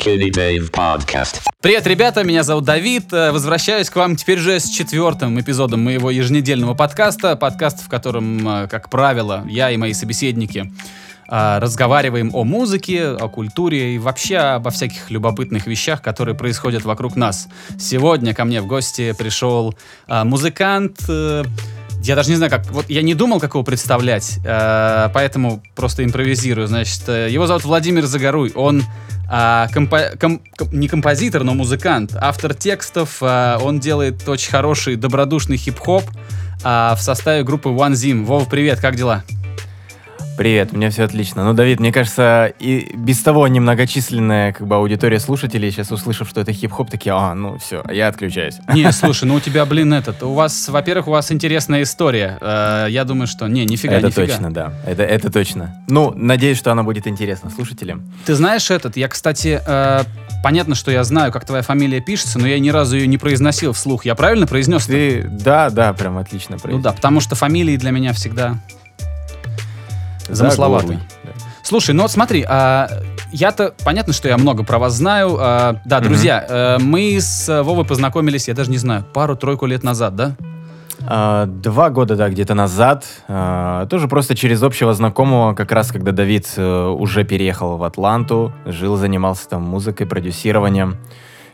Skinny Dave Podcast. Привет, ребята, меня зовут Давид. Э, Возвращаюсь к вам теперь же с четвертым эпизодом моего еженедельного подкаста. Подкаст, в котором, э, как правило, я и мои собеседники э, разговариваем о музыке, о культуре и вообще обо всяких любопытных вещах, которые происходят вокруг нас. Сегодня ко мне в гости пришел музыкант. я даже не знаю, как. Вот я не думал, как его представлять, поэтому просто импровизирую. Значит, его зовут Владимир Загоруй. Он а, компо- ком- ком- не композитор, но музыкант, автор текстов. а, он делает очень хороший, добродушный хип-хоп а, в составе группы One Zim. Вова, привет, как дела? Привет, у меня все отлично. Ну, Давид, мне кажется, и без того немногочисленная как бы аудитория слушателей, сейчас услышав, что это хип-хоп, такие, а, ну все, я отключаюсь. Не, слушай, ну у тебя, блин, этот. У вас, во-первых, у вас интересная история. Э, я думаю, что. Не, нифига, это нифига. точно, да. Это, это точно. Ну, надеюсь, что она будет интересна слушателям. Ты знаешь этот? Я, кстати, э, понятно, что я знаю, как твоя фамилия пишется, но я ни разу ее не произносил вслух. Я правильно произнес? Ты, да, да, прям отлично Ну произнес. да, потому что фамилии для меня всегда Да, горлый, да. Слушай, ну вот смотри, а, я-то, понятно, что я много про вас знаю. а, да, друзья, э, мы с Вовой познакомились, я даже не знаю, пару-тройку лет назад, да? А, Два года, да, где-то назад, а, тоже просто через общего знакомого, как раз когда Давид э, уже переехал в Атланту, жил, занимался там музыкой, продюсированием.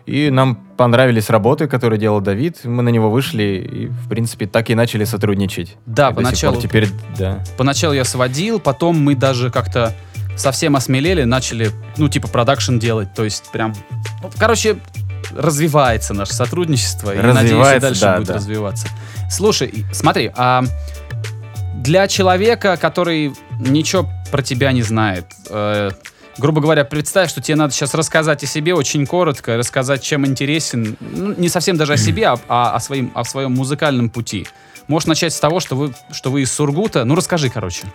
И нам понравились работы, которые делал Давид. Мы на него вышли и, в принципе, так и начали сотрудничать. Да, И поначалу, теперь, да. поначалу я сводил, потом мы даже как-то совсем осмелели, начали, ну, типа, продакшн делать, то есть прям... ну, короче, развивается наше сотрудничество, и, надеюсь, и Развивается, дальше да, будет да. развиваться. Слушай, смотри, а для человека, который ничего про тебя не знает, э, грубо говоря, представь, что тебе надо сейчас рассказать о себе очень коротко, рассказать, чем интересен, ну, не совсем даже о себе, а, а о, своим, о своем музыкальном пути. Можешь начать с того, что вы, что вы из Сургута. Ну, расскажи, короче.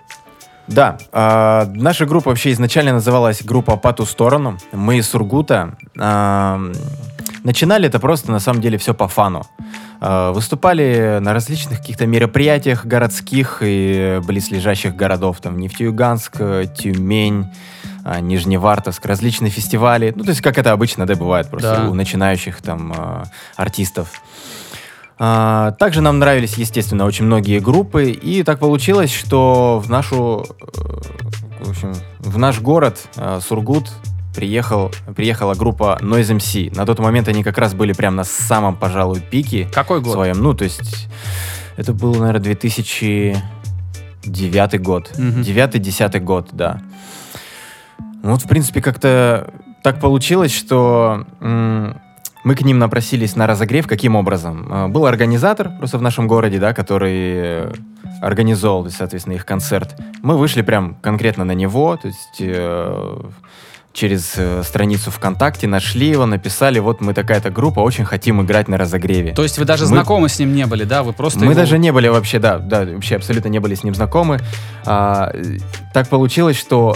Да, а, наша группа вообще изначально называлась группа «По ту сторону». Мы из Сургута. А, начинали это просто, на самом деле, все по фану. А, выступали на различных каких-то мероприятиях городских и близлежащих городов. Там Нефтеюганск, э, Тюмень, Нижневартовск, различные фестивали. Ну, то есть, как это обычно, да, бывает просто Да. у начинающих там а, артистов. А, Также нам нравились, естественно, очень многие группы, и так получилось, что в нашу, э, в общем, в наш город Сургут приехал, приехала группа Noise MC. На тот момент они как раз были прям на самом, пожалуй, пике Какой год? своем. Ну, то есть это был, наверное, 2009 год. Мгм. 9-10 год, да. Ну, Вот, в принципе, как-то так получилось, что мы к ним напросились на разогрев. Каким образом? А, Был организатор просто в нашем городе, да, который э, организовал, соответственно, их концерт. Мы вышли прям конкретно на него, то есть э, через э, страницу ВКонтакте нашли его, написали, вот мы такая-то группа, очень хотим играть на разогреве. То есть вы даже Мы- знакомы с ним не были, да? Вы просто Мы его- даже не были вообще, да, да, вообще абсолютно не были с ним знакомы. А, так получилось, что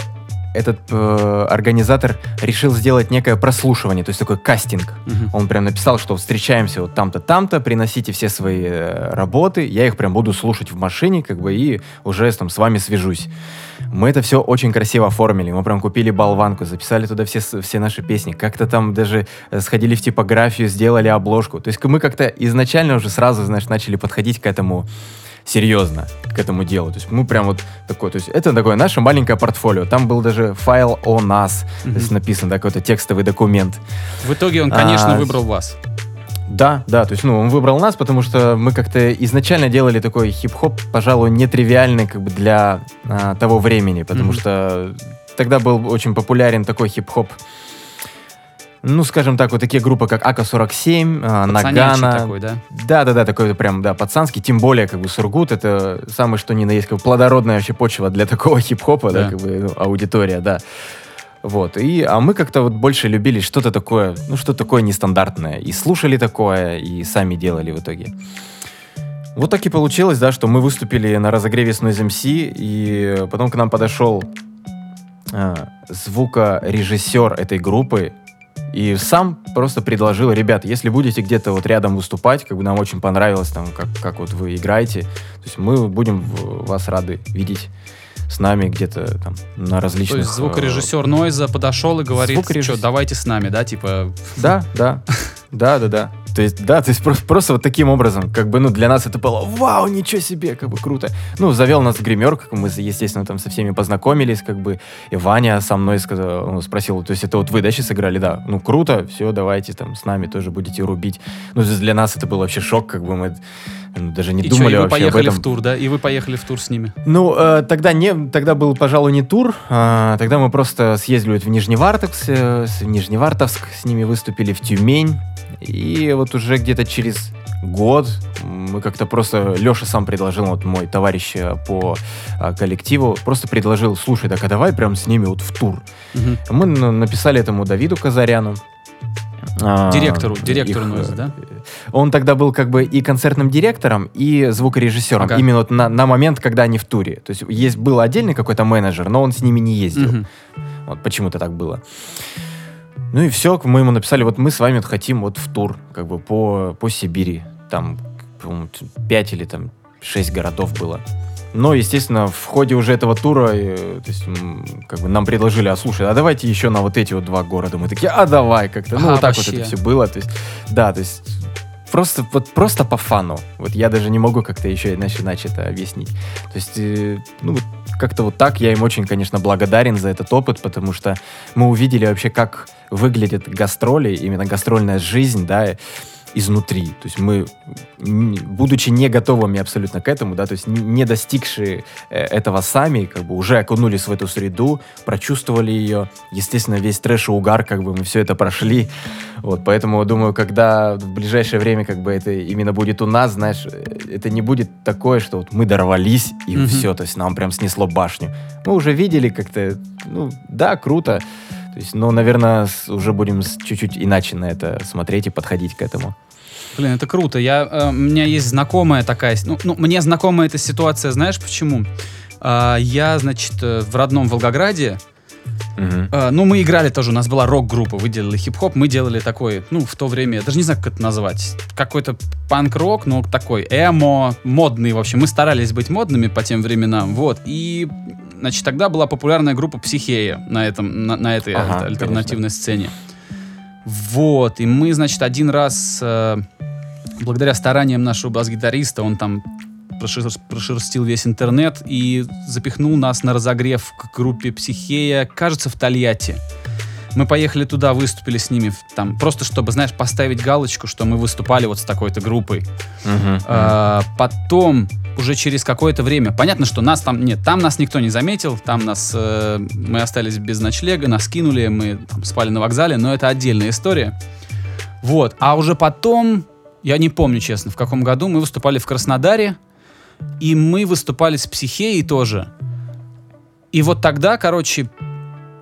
этот э, организатор решил сделать некое прослушивание, то есть такой кастинг. Мгм. Он прям написал, что встречаемся вот там-то, там-то, приносите все свои э, работы, я их прям буду слушать в машине, как бы, и уже там с вами свяжусь. Мы это все очень красиво оформили. Мы прям купили болванку, записали туда все, все наши песни. Как-то там даже э, сходили в типографию, сделали обложку. То есть мы как-то изначально уже сразу, знаешь, начали подходить к этому серьезно, к этому делу. То есть мы прям вот такой, то есть это такое наше маленькое портфолио. Там был даже файл о нас, то есть написан да, какой-то текстовый документ. В итоге он, конечно, А, выбрал вас. Да, да, то есть, ну, он выбрал нас, потому что мы как-то изначально делали такой хип-хоп, пожалуй, нетривиальный как бы для а, того времени, потому Мгм. что тогда был очень популярен такой хип-хоп, ну, скажем так, вот такие группы, как АК-47, а, Нагана. такой, да? Да-да-да, такой прям, да, пацанский, тем более, как бы, Сургут, это самое что ни на есть, как бы, плодородная вообще почва для такого хип-хопа, да, Да. как бы, ну, аудитория, да. Вот, и, а мы как-то вот больше любили что-то такое, ну, что такое нестандартное, и слушали такое, и сами делали в итоге. Вот так и получилось, да, что мы выступили на разогреве с Noise MC, и потом к нам подошел а, звукорежиссер этой группы, и сам просто предложил, ребят, если будете где-то вот рядом выступать, как бы нам очень понравилось там, как, как вот вы играете, то есть мы будем вас рады видеть с нами где-то там на различных... То есть э, звукорежиссер Нойза подошел и говорит, что давайте с нами, да, типа... Да, да, да, да, да. То есть, да, то есть просто, просто вот таким образом, как бы, ну, для нас это было, вау, ничего себе, как бы круто. Ну, завел нас в гримерку, как мы, естественно, там со всеми познакомились, как бы, и Ваня со мной сказал, ну, спросил, то есть это вот вы, да, сейчас играли, да, ну, круто, все, давайте там с нами тоже будете рубить. Ну, для нас это был вообще шок, как бы мы даже не и думали и вы вообще об поехали этом. в тур, да? И вы поехали в тур с ними. Ну, э, тогда не, тогда был, пожалуй, не тур. а, тогда мы просто съездили вот в Нижневартовск, э, в Нижневартовск, с ними выступили в Тюмень. И вот уже где-то через год мы как-то просто... Леша сам предложил, вот мой товарищ э, по а, коллективу, просто предложил, слушай, так а давай прям с ними вот в тур. Мгм. Мы на- написали этому Давиду Казаряну. а, Директору, директору их, Нойза, э, да? Он тогда был как бы и концертным директором, и звукорежиссером. Ага. Именно вот на, на момент, когда они в туре. То есть есть был отдельный какой-то менеджер, но он с ними не ездил. Мгм. Вот почему-то так было. Ну и все, мы ему написали, вот мы с вами хотим вот в тур, как бы по, по Сибири. Там, по-моему, 5 или там 6 городов было. Но, естественно, в ходе уже этого тура, э, то есть, как бы нам предложили, а слушай, а давайте еще на вот эти вот два города. Мы такие, а давай как-то. Ну, А, вот так вообще. вот это все было. То есть, да, то есть просто, вот просто по фану. Вот я даже не могу как-то еще иначе, иначе это объяснить. То есть, э, ну, вот как-то вот так. Я им очень, конечно, благодарен за этот опыт, потому что мы увидели вообще, как выглядят гастроли, именно гастрольная жизнь, да, изнутри. То есть мы, будучи не готовыми абсолютно к этому, да, то есть не достигшие э, этого сами, как бы уже окунулись в эту среду, прочувствовали ее. Естественно, весь трэш и угар, как бы мы все это прошли. Вот, поэтому, думаю, когда в ближайшее время, как бы это именно будет у нас, знаешь, э, это не будет такое, что вот мы дорвались и Мгм. все, то есть нам прям снесло башню. Мы уже видели как-то, ну, да, круто. То есть, но, наверное, уже будем чуть-чуть иначе на это смотреть и подходить к этому. Блин, это круто. Я, э, у меня есть знакомая такая... Ну, ну, мне знакома эта ситуация, знаешь почему? А, я, значит, э, в родном Волгограде, э, ну, мы играли тоже, у нас была рок-группа, вы делали хип-хоп, мы делали такой, ну, в то время, я даже не знаю, как это назвать, какой-то панк-рок, но такой эмо, модный, в общем. Мы старались быть модными по тем временам, вот. И, значит, тогда была популярная группа Психея на, этом, на, на этой Ага, аль- альтернативной сцене. Вот, и мы, значит, один раз, э, благодаря стараниям нашего бас-гитариста, он там прошер- прошерстил весь интернет и запихнул нас на разогрев к группе Психея, кажется, в Тольятти. Мы поехали туда, выступили с ними, там, просто чтобы, знаешь, поставить галочку, что мы выступали вот с такой-то группой. Мгм. А, потом, уже через какое-то время, понятно, что нас там, нет, там нас никто не заметил, там нас, э, мы остались без ночлега, нас кинули, мы там спали на вокзале, но это отдельная история. Вот, а уже потом, я не помню, честно, в каком году, мы выступали в Краснодаре, и мы выступали с Психеей тоже. И вот тогда, короче,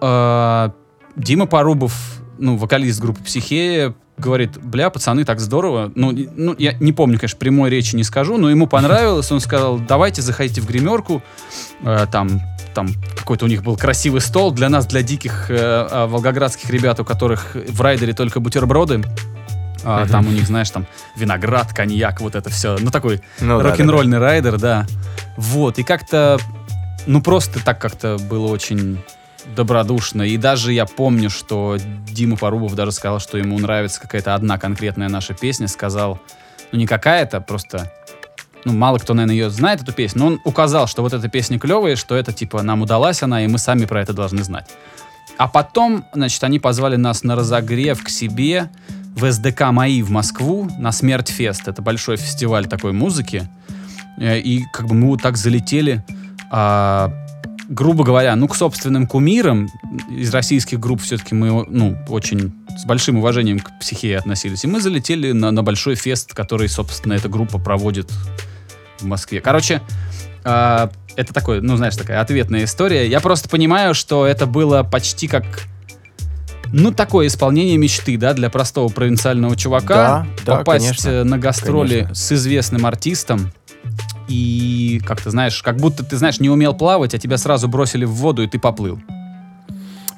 э, Дима Порубов, ну, вокалист группы Психея, говорит, бля, пацаны, так здорово. Ну, ну, я не помню, конечно, прямой речи не скажу, но ему понравилось. Он сказал, давайте заходите в гримерку. Э, там, там какой-то у них был красивый стол для нас, для диких э, э, волгоградских ребят, у которых в райдере только бутерброды. А, Мгм. Там у них, знаешь, там виноград, коньяк, вот это все. Ну, такой Ну да, рок-н-ролльный райдер, да. Вот, и как-то, ну просто так как-то было очень добродушно. И даже я помню, что Дима Порубов даже сказал, что ему нравится какая-то одна конкретная наша песня. Сказал, ну не какая-то, просто, ну мало кто, наверное, ее знает, эту песню, но он указал, что вот эта песня клевая, что это типа нам удалась она, и мы сами про это должны знать. А потом, значит, они позвали нас на разогрев к себе в СДК «Мои» в Москву на «Смерть Фест». Это большой фестиваль такой музыки. Э, И как бы мы вот так залетели, а, грубо говоря, ну, к собственным кумирам. Из российских групп все-таки мы, ну, очень с большим уважением к психее относились. И мы залетели на, на большой фест, который, собственно, эта группа проводит в Москве. Короче, а, это такой, ну, знаешь, такая ответная история. Я просто понимаю, что это было почти как ну, такое исполнение мечты, да, для простого провинциального чувака. Да, да, попасть конечно, э, на гастроли конечно. с известным артистом. И, как ты знаешь, как будто ты, знаешь, не умел плавать, а тебя сразу бросили в воду, и ты поплыл.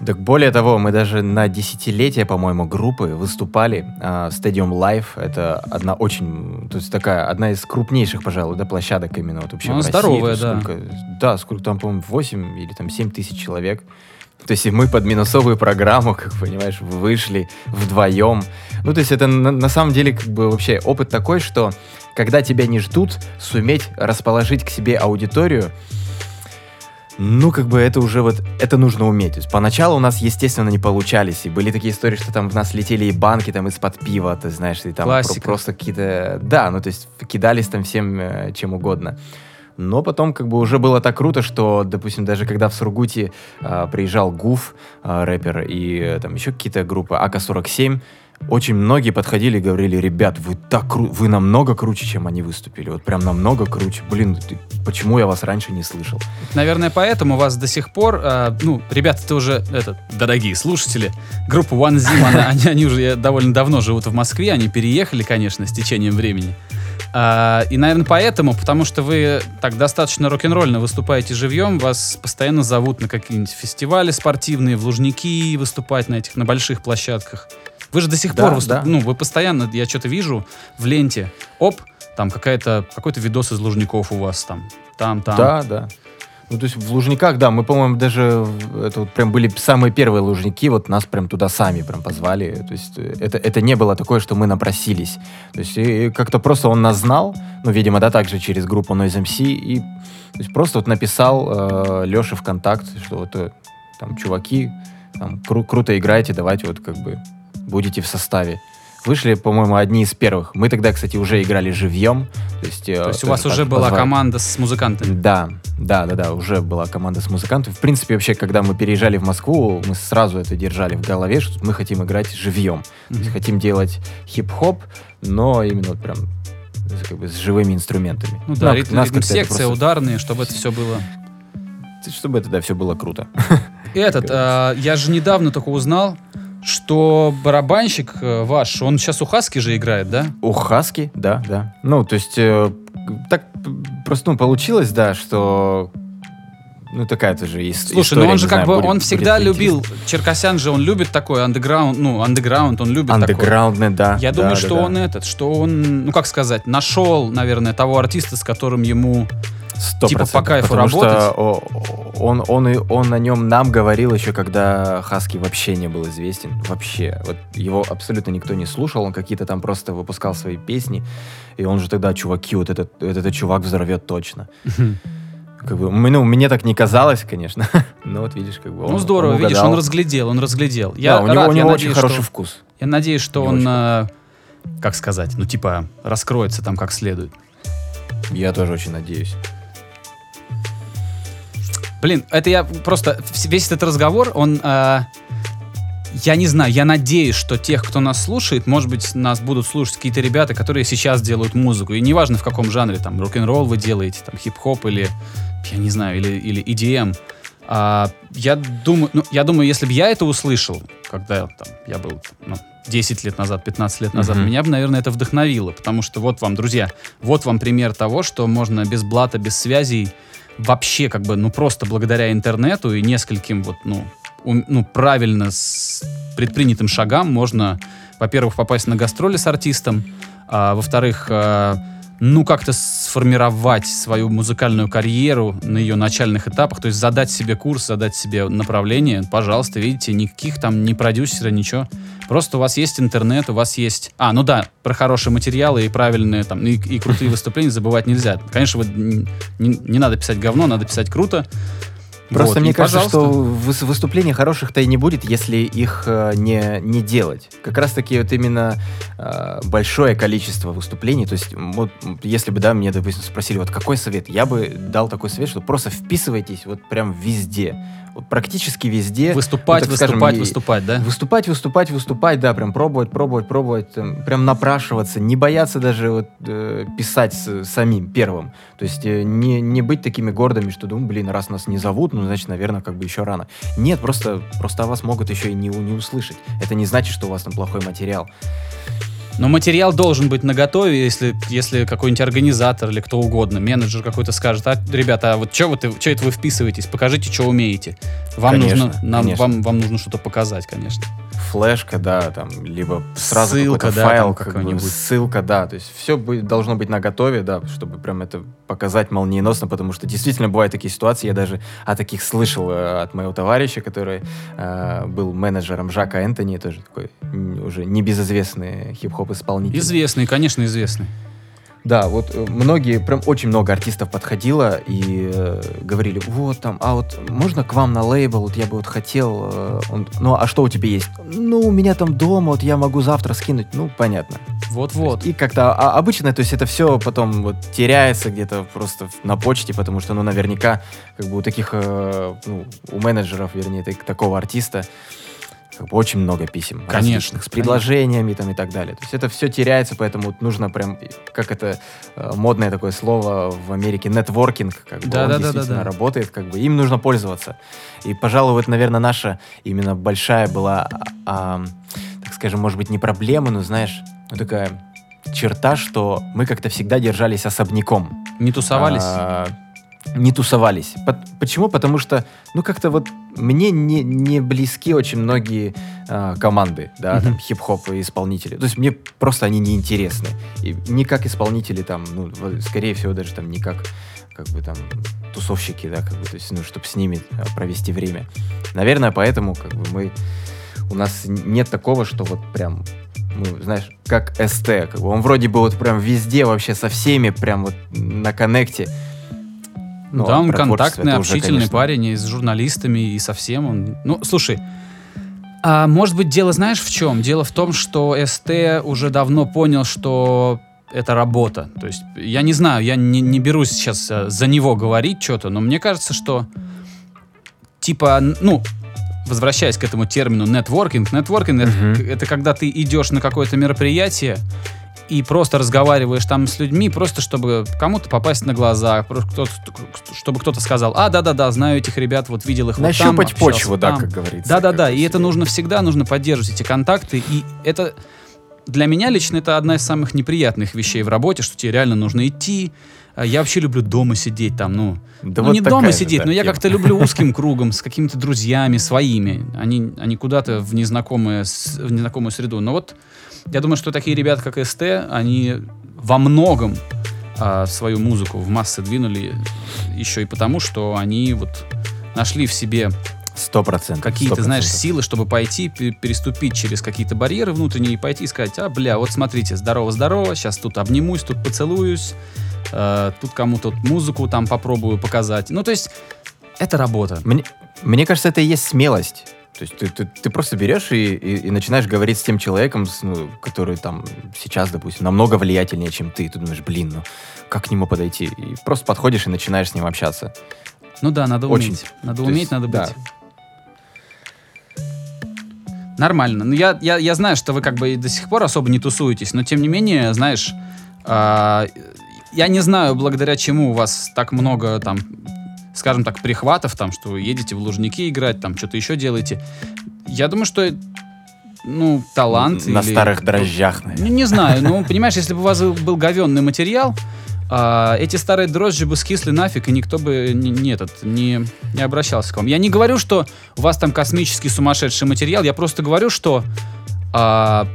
Так более того, мы даже на десятилетие, по-моему, группы выступали. а, Stadium Live — это одна очень, то есть такая, одна из крупнейших, пожалуй, да, площадок именно вот вообще Ну, в России. здоровая, да. сколько- да, сколько там, по-моему, 8 или там 7 тысяч человек. То есть мы под минусовую программу, как понимаешь, вышли вдвоем. Ну, то есть это на, на самом деле как бы вообще опыт такой, что когда тебя не ждут, суметь расположить к себе аудиторию, ну, как бы это уже вот, это нужно уметь. То есть поначалу у нас, естественно, не получались. И были такие истории, что там в нас летели и банки там из-под пива, ты знаешь, и там про- просто какие-то... Да, ну, то есть кидались там всем э, чем угодно. Но потом как бы уже было так круто, что, допустим, даже когда в Сургуте а, приезжал Гуф, а, рэпер, и э, там еще какие-то группы, АК-47, очень многие подходили и говорили, ребят, вы так кру- вы намного круче, чем они выступили. Вот прям намного круче. Блин, ты- почему я вас раньше не слышал? Наверное, поэтому вас до сих пор, э, ну, ребята, это уже, это, дорогие слушатели, группа One Zim, они уже довольно давно живут в Москве, они переехали, конечно, с течением времени. А, и, наверное, поэтому, потому что вы так достаточно рок-н-ролльно выступаете живьем, вас постоянно зовут на какие-нибудь фестивали спортивные, в Лужники выступать на этих, на больших площадках. Вы же до сих Да, пор выступ- да. ну, вы постоянно, я что-то вижу в ленте, оп, там какая-то, какой-то видос из Лужников у вас там, там, там. Да, да. Ну, то есть в Лужниках, да, мы, по-моему, даже это вот прям были самые первые Лужники, вот нас прям туда сами прям позвали. То есть э, это, это не было такое, что мы напросились. То есть и как-то просто он нас знал, ну, видимо, да, также через группу Noise MC, и то есть просто вот написал э, Леше ВКонтакт, что вот э, там, чуваки, там, кру- круто играете, давайте вот как бы будете в составе. Вышли, по-моему, одни из первых. Мы тогда, кстати, уже играли живьем. То есть, э, То есть у вас уже была позвали. команда с музыкантами. Да, да, да, да, уже была команда с музыкантами. В принципе, вообще, когда мы переезжали в Москву, мы сразу это держали в голове, что мы хотим играть живьем. То есть хотим делать хип-хоп, но именно вот прям как бы с живыми инструментами. Ну да, Нам- ритм, нас это секция, просто- ударные, чтобы это все было. Чтобы это, да, все было круто. Этот, а, я же недавно только узнал, что барабанщик э, ваш, он сейчас у Хаски же играет, да? У Хаски, да, да. Ну, то есть, э, так просто, ну, получилось, да, что... Ну, такая тоже есть Слушай, история, ну он же как знаю, бы, будет- он всегда любил, интересно. Черкасян же, он любит такой андеграунд, ну, андеграунд, он любит такой. Андеграундный, да. Я да, думаю, да, что да. он этот, что он, ну как сказать, нашел, наверное, того артиста, с которым ему Сто Типа по кайфу потому что работать? о- он, он, и- он о нем нам говорил еще, когда Хаски вообще не был известен. Вообще. Вот его абсолютно никто не слушал, он какие-то там просто выпускал свои песни. И он же тогда, чуваки, вот этот, этот, этот чувак взорвет точно. Как бы, ну, мне так не казалось, конечно. Но вот видишь, как бы он Ну здорово, он видишь, он разглядел, он разглядел. Да, Я у него, рад, у я него очень надеюсь, хороший что- вкус. Я надеюсь, что он, э, как сказать, ну типа раскроется там как следует. Я тоже очень надеюсь. Блин, это я просто весь этот разговор, он, э, я не знаю, я надеюсь, что тех, кто нас слушает, может быть, нас будут слушать какие-то ребята, которые сейчас делают музыку, и неважно в каком жанре, там рок-н-ролл вы делаете, там хип-хоп или, я не знаю, или, или EDM. А, я думаю, ну, я думаю, если бы я это услышал, когда там, я был ну, 10 лет назад, 15 лет назад, Мгм. меня бы, наверное, это вдохновило, потому что вот вам, друзья, вот вам пример того, что можно без блата, без связей вообще как бы, ну просто благодаря интернету и нескольким вот, ну, ум- ну правильно с предпринятым шагам можно, во-первых, попасть на гастроли с артистом, а во-вторых, а, ну как-то сформировать свою музыкальную карьеру на ее начальных этапах, то есть задать себе курс, задать себе направление, пожалуйста, видите, никаких там ни продюсера, ничего. Просто у вас есть интернет, у вас есть... А, ну да, про хорошие материалы и правильные там, и, и крутые выступления забывать нельзя. Конечно, н- не, не надо писать говно, надо писать круто. Просто Вот, мне кажется, пожалуйста. что выс- выступлений хороших-то и не будет, если их э, не, не делать. Как раз-таки вот именно э, большое количество выступлений, то есть вот если бы, да, мне, допустим, спросили, вот какой совет, я бы дал такой совет, что просто вписывайтесь вот прям везде. Вот практически везде. Выступать, ну, так скажем, выступать, выступать, да? Выступать, выступать, выступать, да, прям пробовать, пробовать, пробовать, там, прям напрашиваться, не бояться даже вот, э, писать с- самим первым. То есть э, не, не быть такими гордыми, что, думаю, блин, раз нас не зовут, ну, значит, наверное, как бы еще рано. Нет, просто, просто о вас могут еще и не, не услышать. Это не значит, что у вас там плохой материал. Но материал должен быть наготове, если, если какой-нибудь организатор или кто угодно, менеджер какой-то скажет, а, ребята, а вот что вы, чё это вы вписываетесь, покажите, что умеете. Вам Конечно, нужно, нам, конечно. Вам, вам нужно что-то показать, конечно. Флешка, да, там, либо сразу Ссылка, да, файл, какой-нибудь. ссылка, да, то есть все должно быть наготове, да, чтобы прям это показать молниеносно, потому что действительно бывают такие ситуации, я даже о таких слышал э, от моего товарища, который э, был менеджером Жака Энтони, тоже такой уже небезызвестный хип-хоп исполнитель. Известный, конечно, известный. Да, вот э, многие, прям очень много артистов подходило и э, говорили, вот там, а вот можно к вам на лейбл, вот я бы вот хотел, э, он, ну а что у тебя есть? Ну, у меня там дома, вот я могу завтра скинуть, ну, понятно. Вот-вот. И как-то а, обычно, то есть это все потом вот теряется где-то просто на почте, потому что, ну, наверняка, как бы у таких, э, ну, у менеджеров, вернее, так- такого артиста, бы очень много писем. Конечно. С предложениями там и так далее. То есть это все теряется, поэтому нужно прям, как это э, модное такое слово в Америке, нетворкинг, как бы Да, он да, да, да, действительно да. работает, как бы им нужно пользоваться. И, пожалуй, вот, наверное, наша именно большая была, а, так скажем, может быть, не проблема, но, знаешь, ну, такая черта, что мы как-то всегда держались особняком. Не тусовались? А, не тусовались. По- Почему? Потому что, ну, как-то вот мне не, не близки очень многие а, команды, да, там, Мгм. хип-хоп и исполнители. То есть мне просто они не интересны. И не как исполнители, там, ну, скорее всего, даже там не как, как бы там, тусовщики, да, как бы, то есть, ну, чтобы с ними а, провести время. Наверное, поэтому, как бы, мы, у нас нет такого, что вот прям ну, знаешь, как СТ, как бы он вроде бы вот прям везде вообще со всеми прям вот на коннекте. Ну, да, он контактный, это уже, общительный конечно, парень, и с журналистами, и со всем. Он... Ну, слушай, а может быть, дело знаешь в чем? Дело в том, что СТ уже давно понял, что это работа. То есть, я не знаю, я не, не берусь сейчас э, за него говорить что-то, но мне кажется, что типа, ну, возвращаясь к этому термину нетворкинг, нетворкинг это- Мгм. это когда ты идешь на какое-то мероприятие, и просто разговариваешь там с людьми, просто чтобы кому-то попасть на глаза, просто кто-то- чтобы кто-то сказал, а, да-да-да, знаю этих ребят, вот видел их вот там, Нащупать почву, да, там». как говорится. Да-да-да, и это нужно всегда, нужно поддерживать эти контакты, и это для меня лично это одна из самых неприятных вещей в работе, что тебе реально нужно идти. А Я вообще люблю дома сидеть там, ну, Да ну, вот не дома же, сидеть, да, но я как-то люблю узким кругом, с какими-то друзьями своими. Они, они куда-то в, незнакомое, с- в незнакомую среду. Но вот я думаю, что такие ребята, как СТ, они во многом а, свою музыку в массы двинули еще и потому, что они вот нашли в себе Сто процентов. какие-то, знаешь, силы, чтобы пойти, пе- переступить через какие-то барьеры внутренние и пойти и сказать, а, бля, вот смотрите, здорово-здорово, сейчас тут обнимусь, тут поцелуюсь, э, тут кому-то музыку там попробую показать. Ну, то есть, это работа. Мне, мне кажется, это и есть смелость. То есть ты, ты, ты просто берешь и, и, и начинаешь говорить с тем человеком, с, ну, который там сейчас, допустим, намного влиятельнее, чем ты. И ты думаешь, блин, ну как к нему подойти? И просто подходишь и начинаешь с ним общаться. Ну да, надо Очень. уметь. Надо То уметь, есть, надо да. быть. Нормально. Ну, я, я, я знаю, что вы как бы до сих пор особо не тусуетесь, но тем не менее, знаешь, а, я не знаю, благодаря чему у вас так много там, скажем так, прихватов, там, что вы едете в Лужники играть, там, что-то еще делаете. Я думаю, что, ну, талант На или- старых дрожжах, ну, наверное. не знаю, ну, понимаешь, если бы у вас был говенный материал, а, эти старые дрожжи бы скисли нафиг, и никто бы не, не этот, не, не обращался к вам. Я не говорю, что у вас там космический сумасшедший материал, я просто говорю, что а,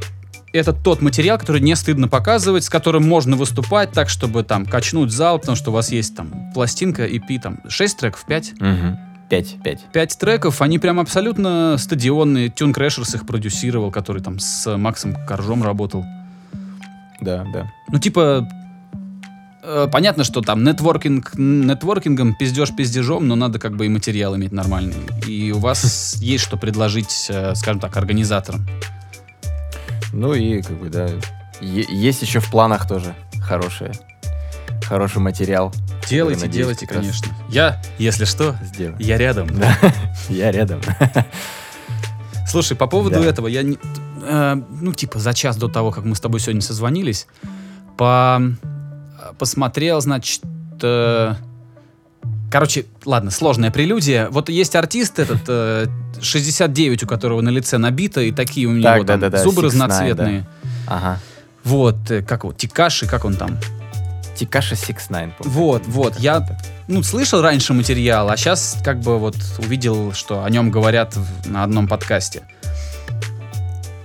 это тот материал, который не стыдно показывать, с которым можно выступать так, чтобы там качнуть зал, потому что у вас есть там пластинка EP, там 6 треков, 5. Мгм. Пять, пять. Пять треков, они прям абсолютно стадионные. Tune Crashers их продюсировал, который там с Максом Коржом работал. Да, да. Ну, типа, э, понятно, что там нетворкинг, нетворкингом пиздеж пиздежом, но надо как бы и материал иметь нормальный. И у вас есть что предложить, э, скажем так, организаторам. Ну и как бы, да, есть еще в планах тоже хорошее, хороший материал. Делайте, надеюсь, делайте, конечно. Я, если что, Сделаем. я рядом. Да, я рядом. Слушай, по поводу Да. этого, я не- э, ну, типа, за час до того, как мы с тобой сегодня созвонились, по, посмотрел, значит, э, короче, ладно, сложная прелюдия. Вот есть артист этот, э, 69, у которого на лице набито, и такие у него Так, там да-да-да, зубы 6ix9ine, разноцветные. Ага. Вот, э, как его, Тикаши, как он там? Тикаша 69. по-моему. Вот, вот, я ну, слышал раньше материал, а сейчас как бы вот увидел, что о нем говорят на одном подкасте.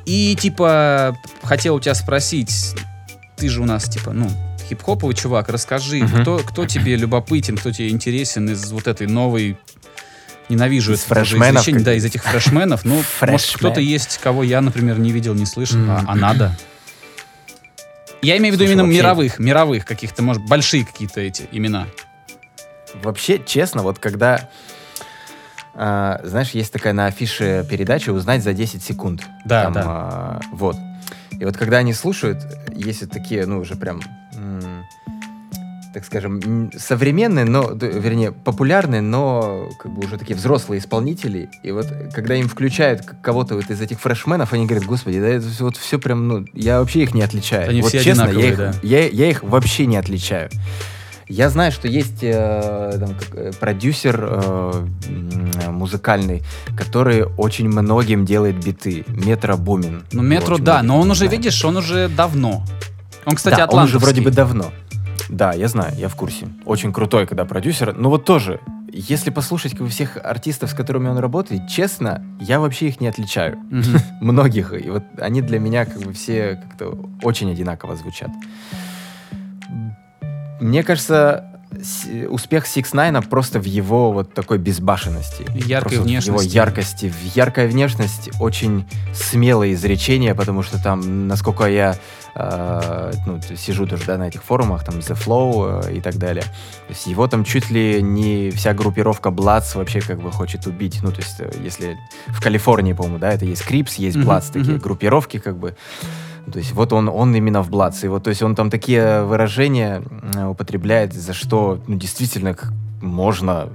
И типа хотел у тебя спросить, ты же у нас типа, ну, хип-хоповый чувак, расскажи, Мгм. кто, кто тебе любопытен, кто тебе интересен из вот этой новой Ненавижу Из это фрешменов, как- да, из этих фрешменов. Ну, может, кто-то есть, кого я, например, не видел, не слышал, а, М. а надо. Я имею в виду Слушай, именно вообще- мировых, мировых каких-то, может, большие какие-то эти имена. Вообще, честно, вот когда... а, знаешь, есть такая на афише передача «Узнать за 10 секунд». Да, Там, да. а, вот. И вот когда они слушают, есть вот такие, ну, уже прям, так скажем, современные, но, вернее, популярные, но как бы уже такие взрослые исполнители. И вот когда им включают кого-то вот из этих фрешменов, они говорят, господи, да это вот все прям, ну, я вообще их не отличаю. Они вот все честно, я их, да. я, я их вообще не отличаю. Я знаю, что есть э, там, как, э, продюсер э, музыкальный, который очень многим делает биты. Метро Бумин. Ну, метро, да, но он уже, видишь, он уже давно. Он, кстати, да, он уже атлантовский. вроде бы давно. Да, я знаю, я в курсе. Очень крутой, когда продюсер. Но вот тоже, если послушать как бы, всех артистов, с которыми он работает, честно, я вообще их не отличаю. Многих. И вот они для меня как бы все как-то очень одинаково звучат. Мне кажется, успех Six Nine просто в его вот такой безбашенности. Яркой вот В его внешности. яркости. В яркая внешность очень смелое изречение, потому что там, насколько я э, ну, сижу тоже да, на этих форумах, там The Flow э, и так далее. То есть его там чуть ли не вся группировка Bloods вообще как бы хочет убить. Ну, то есть, э, если в Калифорнии, по-моему, да, это есть Крипс, есть Bloods, такие мгм. группировки как бы. То есть вот он, он именно в Блац. И вот, то есть он там такие выражения употребляет, за что ну, действительно можно,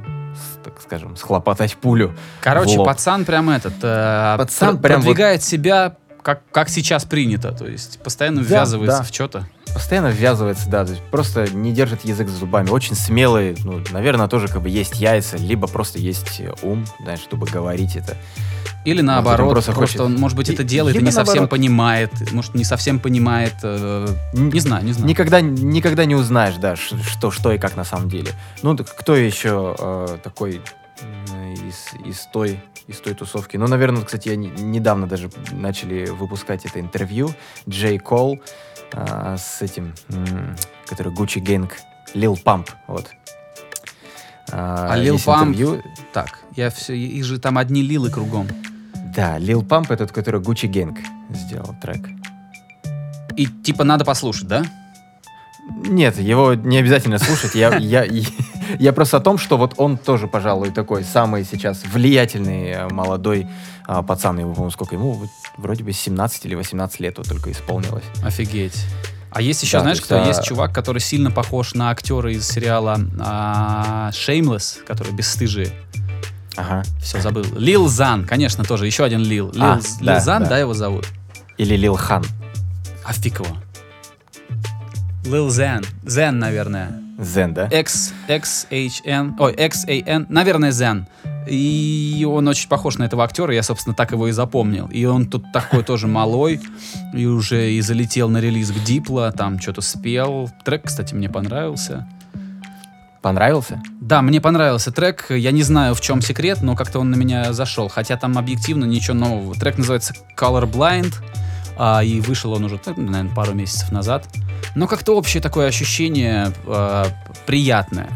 так скажем, схлопотать пулю. Короче, пацан прям этот, э, Пацан пр- прям вот- продвигает себя, как, как сейчас принято, то есть постоянно Да, ввязывается да. в что-то. Постоянно ввязывается, да, то есть просто не держит язык за зубами. Очень смелый, ну, наверное, тоже как бы есть яйца, либо просто есть э, ум, знаешь, чтобы говорить это. Или наоборот, он просто, просто хочет- он, может быть, это делает и не совсем наоборот. понимает, может, не совсем понимает, э, не знаю, не знаю. Никогда, никогда не узнаешь, да, что, что и как на самом деле. Ну, кто еще э, такой м, из, из той из той тусовки. Ну, наверное, кстати, я не- недавно даже начали выпускать это интервью. Джей Кол э, с этим, который Gucci Gang, Lil Pump, вот. А есть Pump- интервью. Так, я все, их же там одни лилы кругом. Да, Lil Pump этот, который Gucci Gang сделал трек. И типа надо послушать, да? Нет, его не обязательно слушать. Я, я, я просто о том, что вот он тоже, пожалуй, такой самый сейчас влиятельный э, молодой а, пацан. Ему, по-моему, сколько ему? Вроде бы 17 или 18 лет вот только исполнилось. Офигеть. А есть еще, Да, знаешь, есть, кто? а- Есть чувак, который сильно похож на актера из сериала а, Shameless, который бесстыжие. Ага. Все, забыл. Лил Зан, конечно, тоже. Еще один Лил. Лил, А, Лил да, Зан, да. да. его зовут? Или Лил Хан. А фиг его. Лил Зен. Зен, наверное. Зен, да? X, X-H-N, ой, X-A-N, наверное, Зен. И он очень похож на этого актера, я, собственно, так его и запомнил. И он тут такой тоже малой, и уже и залетел на релиз к Дипло, там что-то спел. Трек, кстати, мне понравился. Понравился? Да, мне понравился трек. Я не знаю, в чем секрет, но как-то он на меня зашел. Хотя там объективно ничего нового. Трек называется Colorblind, а, и вышел он уже, наверное, пару месяцев назад. Но как-то общее такое ощущение а, приятное.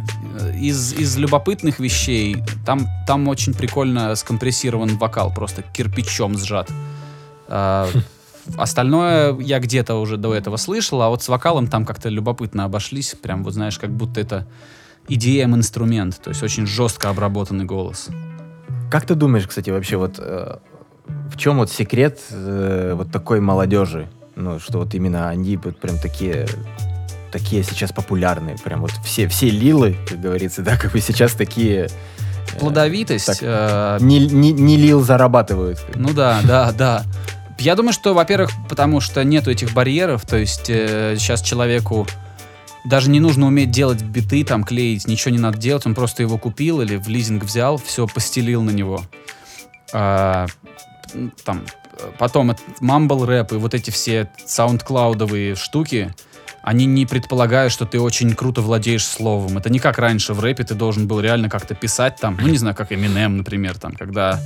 Из, из любопытных вещей там, там очень прикольно скомпрессирован вокал, просто кирпичом сжат. А, остальное я где-то уже до этого слышал, а вот с вокалом там как-то любопытно обошлись. Прям вот знаешь, как будто это EDM-инструмент, то есть очень жестко обработанный голос. Как ты думаешь, кстати, вообще вот э, в чем вот секрет э, вот такой молодежи? Ну, что вот именно они вот прям такие такие сейчас популярные, прям вот все все лилы, как говорится, да, как бы сейчас такие э, Плодовитость. так. э, не, не, не лил зарабатывают. ну да, да, да. Я думаю, что, во-первых, потому что нету этих барьеров, то есть э, сейчас человеку даже не нужно уметь делать биты, там, клеить, ничего не надо делать, он просто его купил или в лизинг взял, все постелил на него. А, там, потом mumble рэп и вот эти все саундклаудовые штуки, они не предполагают, что ты очень круто владеешь словом. Это не как раньше в рэпе ты должен был реально как-то писать там, ну не знаю, как Eminem, например, там, когда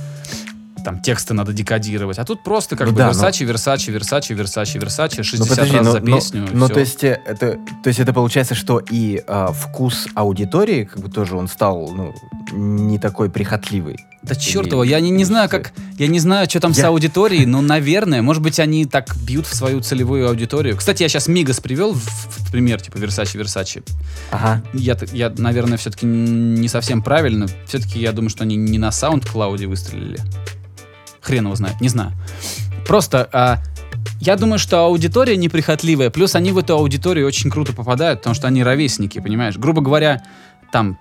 там тексты надо декодировать. А тут просто как Ну бы да, но- Версачи, Версачи, Версачи, Версачи, Версачи, 60 Ну подожди, раз ну, за ну, песню. ну, всё. то есть э, это, то есть это получается, что и а, вкус аудитории, как бы тоже он стал, ну, не такой прихотливый. Да черт его, я не, не знаю, как, я не знаю, что там с Я- аудиторией, но, наверное, может быть, они так бьют в свою целевую аудиторию. Кстати, я сейчас Мигас привел в, в пример, типа Версачи, Версачи. Ага. Я, я, наверное, все-таки не совсем правильно. Все-таки я думаю, что они не на SoundCloud выстрелили. Хрен его знает, не знаю. Просто а, я думаю, что аудитория неприхотливая, плюс они в эту аудиторию очень круто попадают, потому что они ровесники, понимаешь? Грубо говоря, там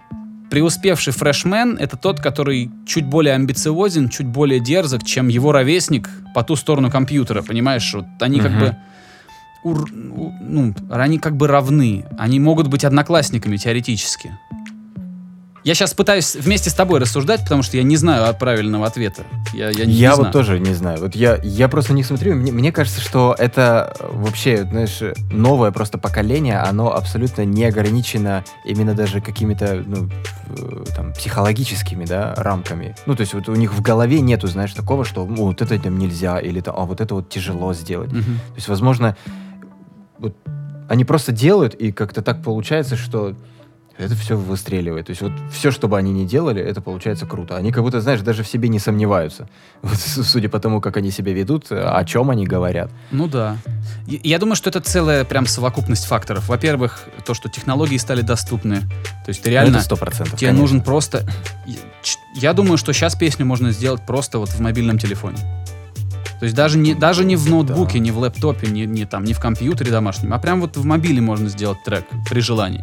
преуспевший фрешмен — это тот, который чуть более амбициозен, чуть более дерзок, чем его ровесник по ту сторону компьютера, понимаешь? Вот они как Мгм. бы... ур- ну, они как бы равны. Они могут быть одноклассниками теоретически. Я сейчас пытаюсь вместе с тобой рассуждать, потому что я не знаю правильного ответа. Я, я не, Я не вот знаю. тоже не знаю. Вот я, я просто не смотрю. Мне, мне кажется, что это э, вообще, знаешь, новое просто поколение, оно абсолютно не ограничено именно даже какими-то, ну, э, там, психологическими, да, рамками. Ну, то есть вот у них в голове нету, знаешь, такого, что ну, вот это там нельзя, или там, а вот это вот тяжело сделать. Мгм. То есть, возможно, вот они просто делают, и как-то так получается, что это все выстреливает. То есть вот все, что бы они ни делали, это получается круто. Они как будто, знаешь, даже в себе не сомневаются. Вот, судя по тому, как они себя ведут, о чем они говорят. Ну да. Я думаю, что это целая прям совокупность факторов. Во-первых, то, что технологии стали доступны. То есть ты реально... это сто процентов. Тебе нужен просто... Я думаю, что сейчас песню можно сделать просто вот в мобильном телефоне. То есть даже не, даже не в ноутбуке, Да. не в лэптопе, не, не, там, не в компьютере домашнем, а прям вот в мобиле можно сделать трек при желании.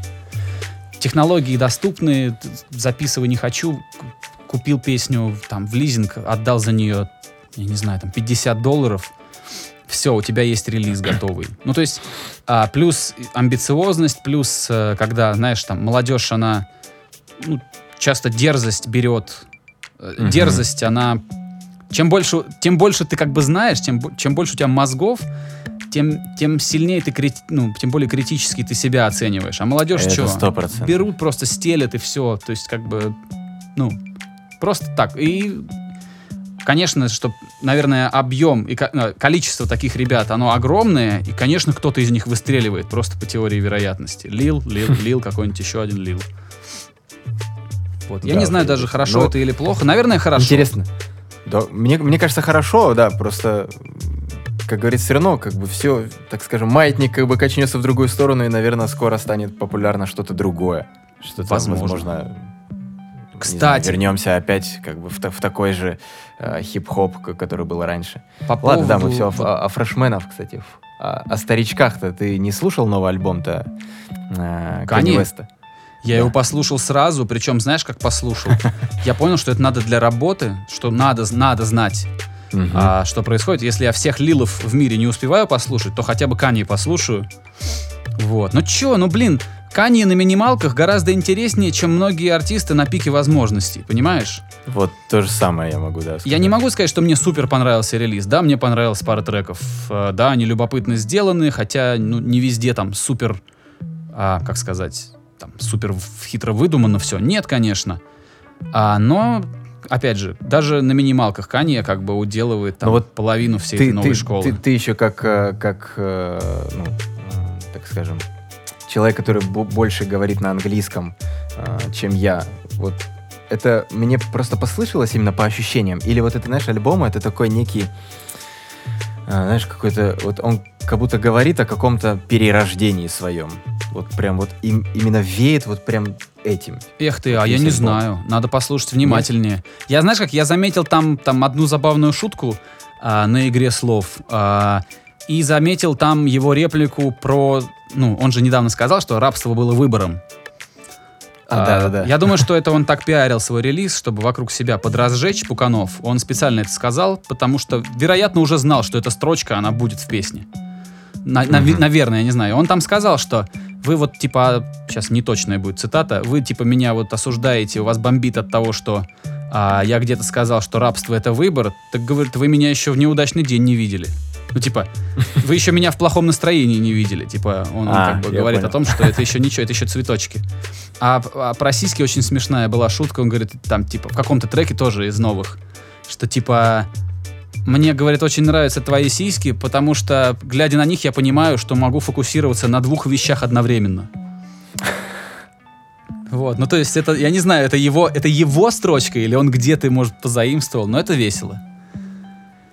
Технологии доступны, записывай не хочу, купил песню там в лизинг, отдал за нее, я не знаю, там 50 долларов, все, у тебя есть релиз готовый. Ну, то есть, а, плюс амбициозность, плюс, э, когда, знаешь, там, молодежь, она ну, часто дерзость берет. Мгм. Дерзость, она... Чем больше, тем больше ты как бы знаешь, тем, чем больше у тебя мозгов, тем, тем сильнее ты, крит- ну, тем более критически ты себя оцениваешь. А молодежь Это что? 100%. Берут, просто стелят и все. То есть как бы, ну, просто так. И, конечно, что, наверное, объем и э, количество таких ребят, оно огромное, и, конечно, кто-то из них выстреливает просто по теории вероятности. Лил, лил, лил, какой-нибудь еще один лил. Вот. Я Да, не знаю даже, хорошо Но- это или плохо. Наверное, хорошо. Интересно. Да, мне, мне кажется, хорошо, да, просто, как говорится, все равно, как бы все, так скажем, маятник как бы качнется в другую сторону, и, наверное, скоро станет популярно что-то другое. Что-то, Возможно. возможно, не Кстати. знаю, вернемся опять как бы в, в такой же э, хип-хоп, который был раньше. По Ладно, да, мы поводу все вот- о, о фрешменах, кстати. О, о старичках-то ты не слушал новый альбом-то э, Канье? Я Да. его послушал сразу, причем знаешь, как послушал? Я понял, что это надо для работы, что надо, надо знать, Мгм. а, что происходит. Если я всех лилов в мире не успеваю послушать, то хотя бы Канье послушаю. Вот. Ну чё, ну блин, Канье на минималках гораздо интереснее, чем многие артисты на пике возможностей, понимаешь? Вот то же самое я могу, да, Я сказать. не могу сказать, что мне супер понравился релиз. Да, мне понравилась пара треков. Э, Да, они любопытно сделаны, хотя ну, не везде там супер, а, как сказать, там супер хитро выдумано все. Нет, конечно. А, но, опять же, даже на минималках Канье как бы уделывает там Ну вот половину всей ты, этой новой ты- школы. Ты, ты еще как, э, как э, ну, м, так скажем, человек, который бо- больше говорит на английском, э, чем я. Вот это мне просто послышалось именно по ощущениям. Или вот это, знаешь, альбом, это такой некий, э, знаешь, какой-то, вот он как будто говорит о каком-то перерождении своем. Вот прям вот им, именно веет вот прям этим. Эх ты, а я не знаю. Надо послушать внимательнее. Я знаешь как, я заметил там, там одну забавную шутку а, на игре слов. а, и заметил там его реплику про... Ну, он же недавно сказал, что рабство было выбором. А, да-да-да. Я думаю, что это он так пиарил свой релиз, чтобы вокруг себя подразжечь Пуканов. Он специально это сказал, потому что, вероятно, уже знал, что эта строчка, она будет в песне. На- на- Мгм. Наверное, я не знаю. Он там сказал, что вы вот, типа, сейчас неточная будет цитата, вы, типа, меня вот осуждаете, у вас бомбит от того, что а я где-то сказал, что рабство это выбор, так говорит, вы меня еще в неудачный день не видели. Ну, типа, вы еще меня в плохом настроении не видели. Типа, он А, как бы говорит понял. о том, что это еще ничего, это еще цветочки. А, а про сиськи очень смешная была шутка. Он говорит, там, типа, в каком-то треке тоже из новых, что, типа, мне, говорит, очень нравятся твои сиськи, потому что, глядя на них, я понимаю, что могу фокусироваться на двух вещах одновременно. Вот, ну то есть это, я не знаю, это его, это его строчка или он где-то, может, позаимствовал, но это весело.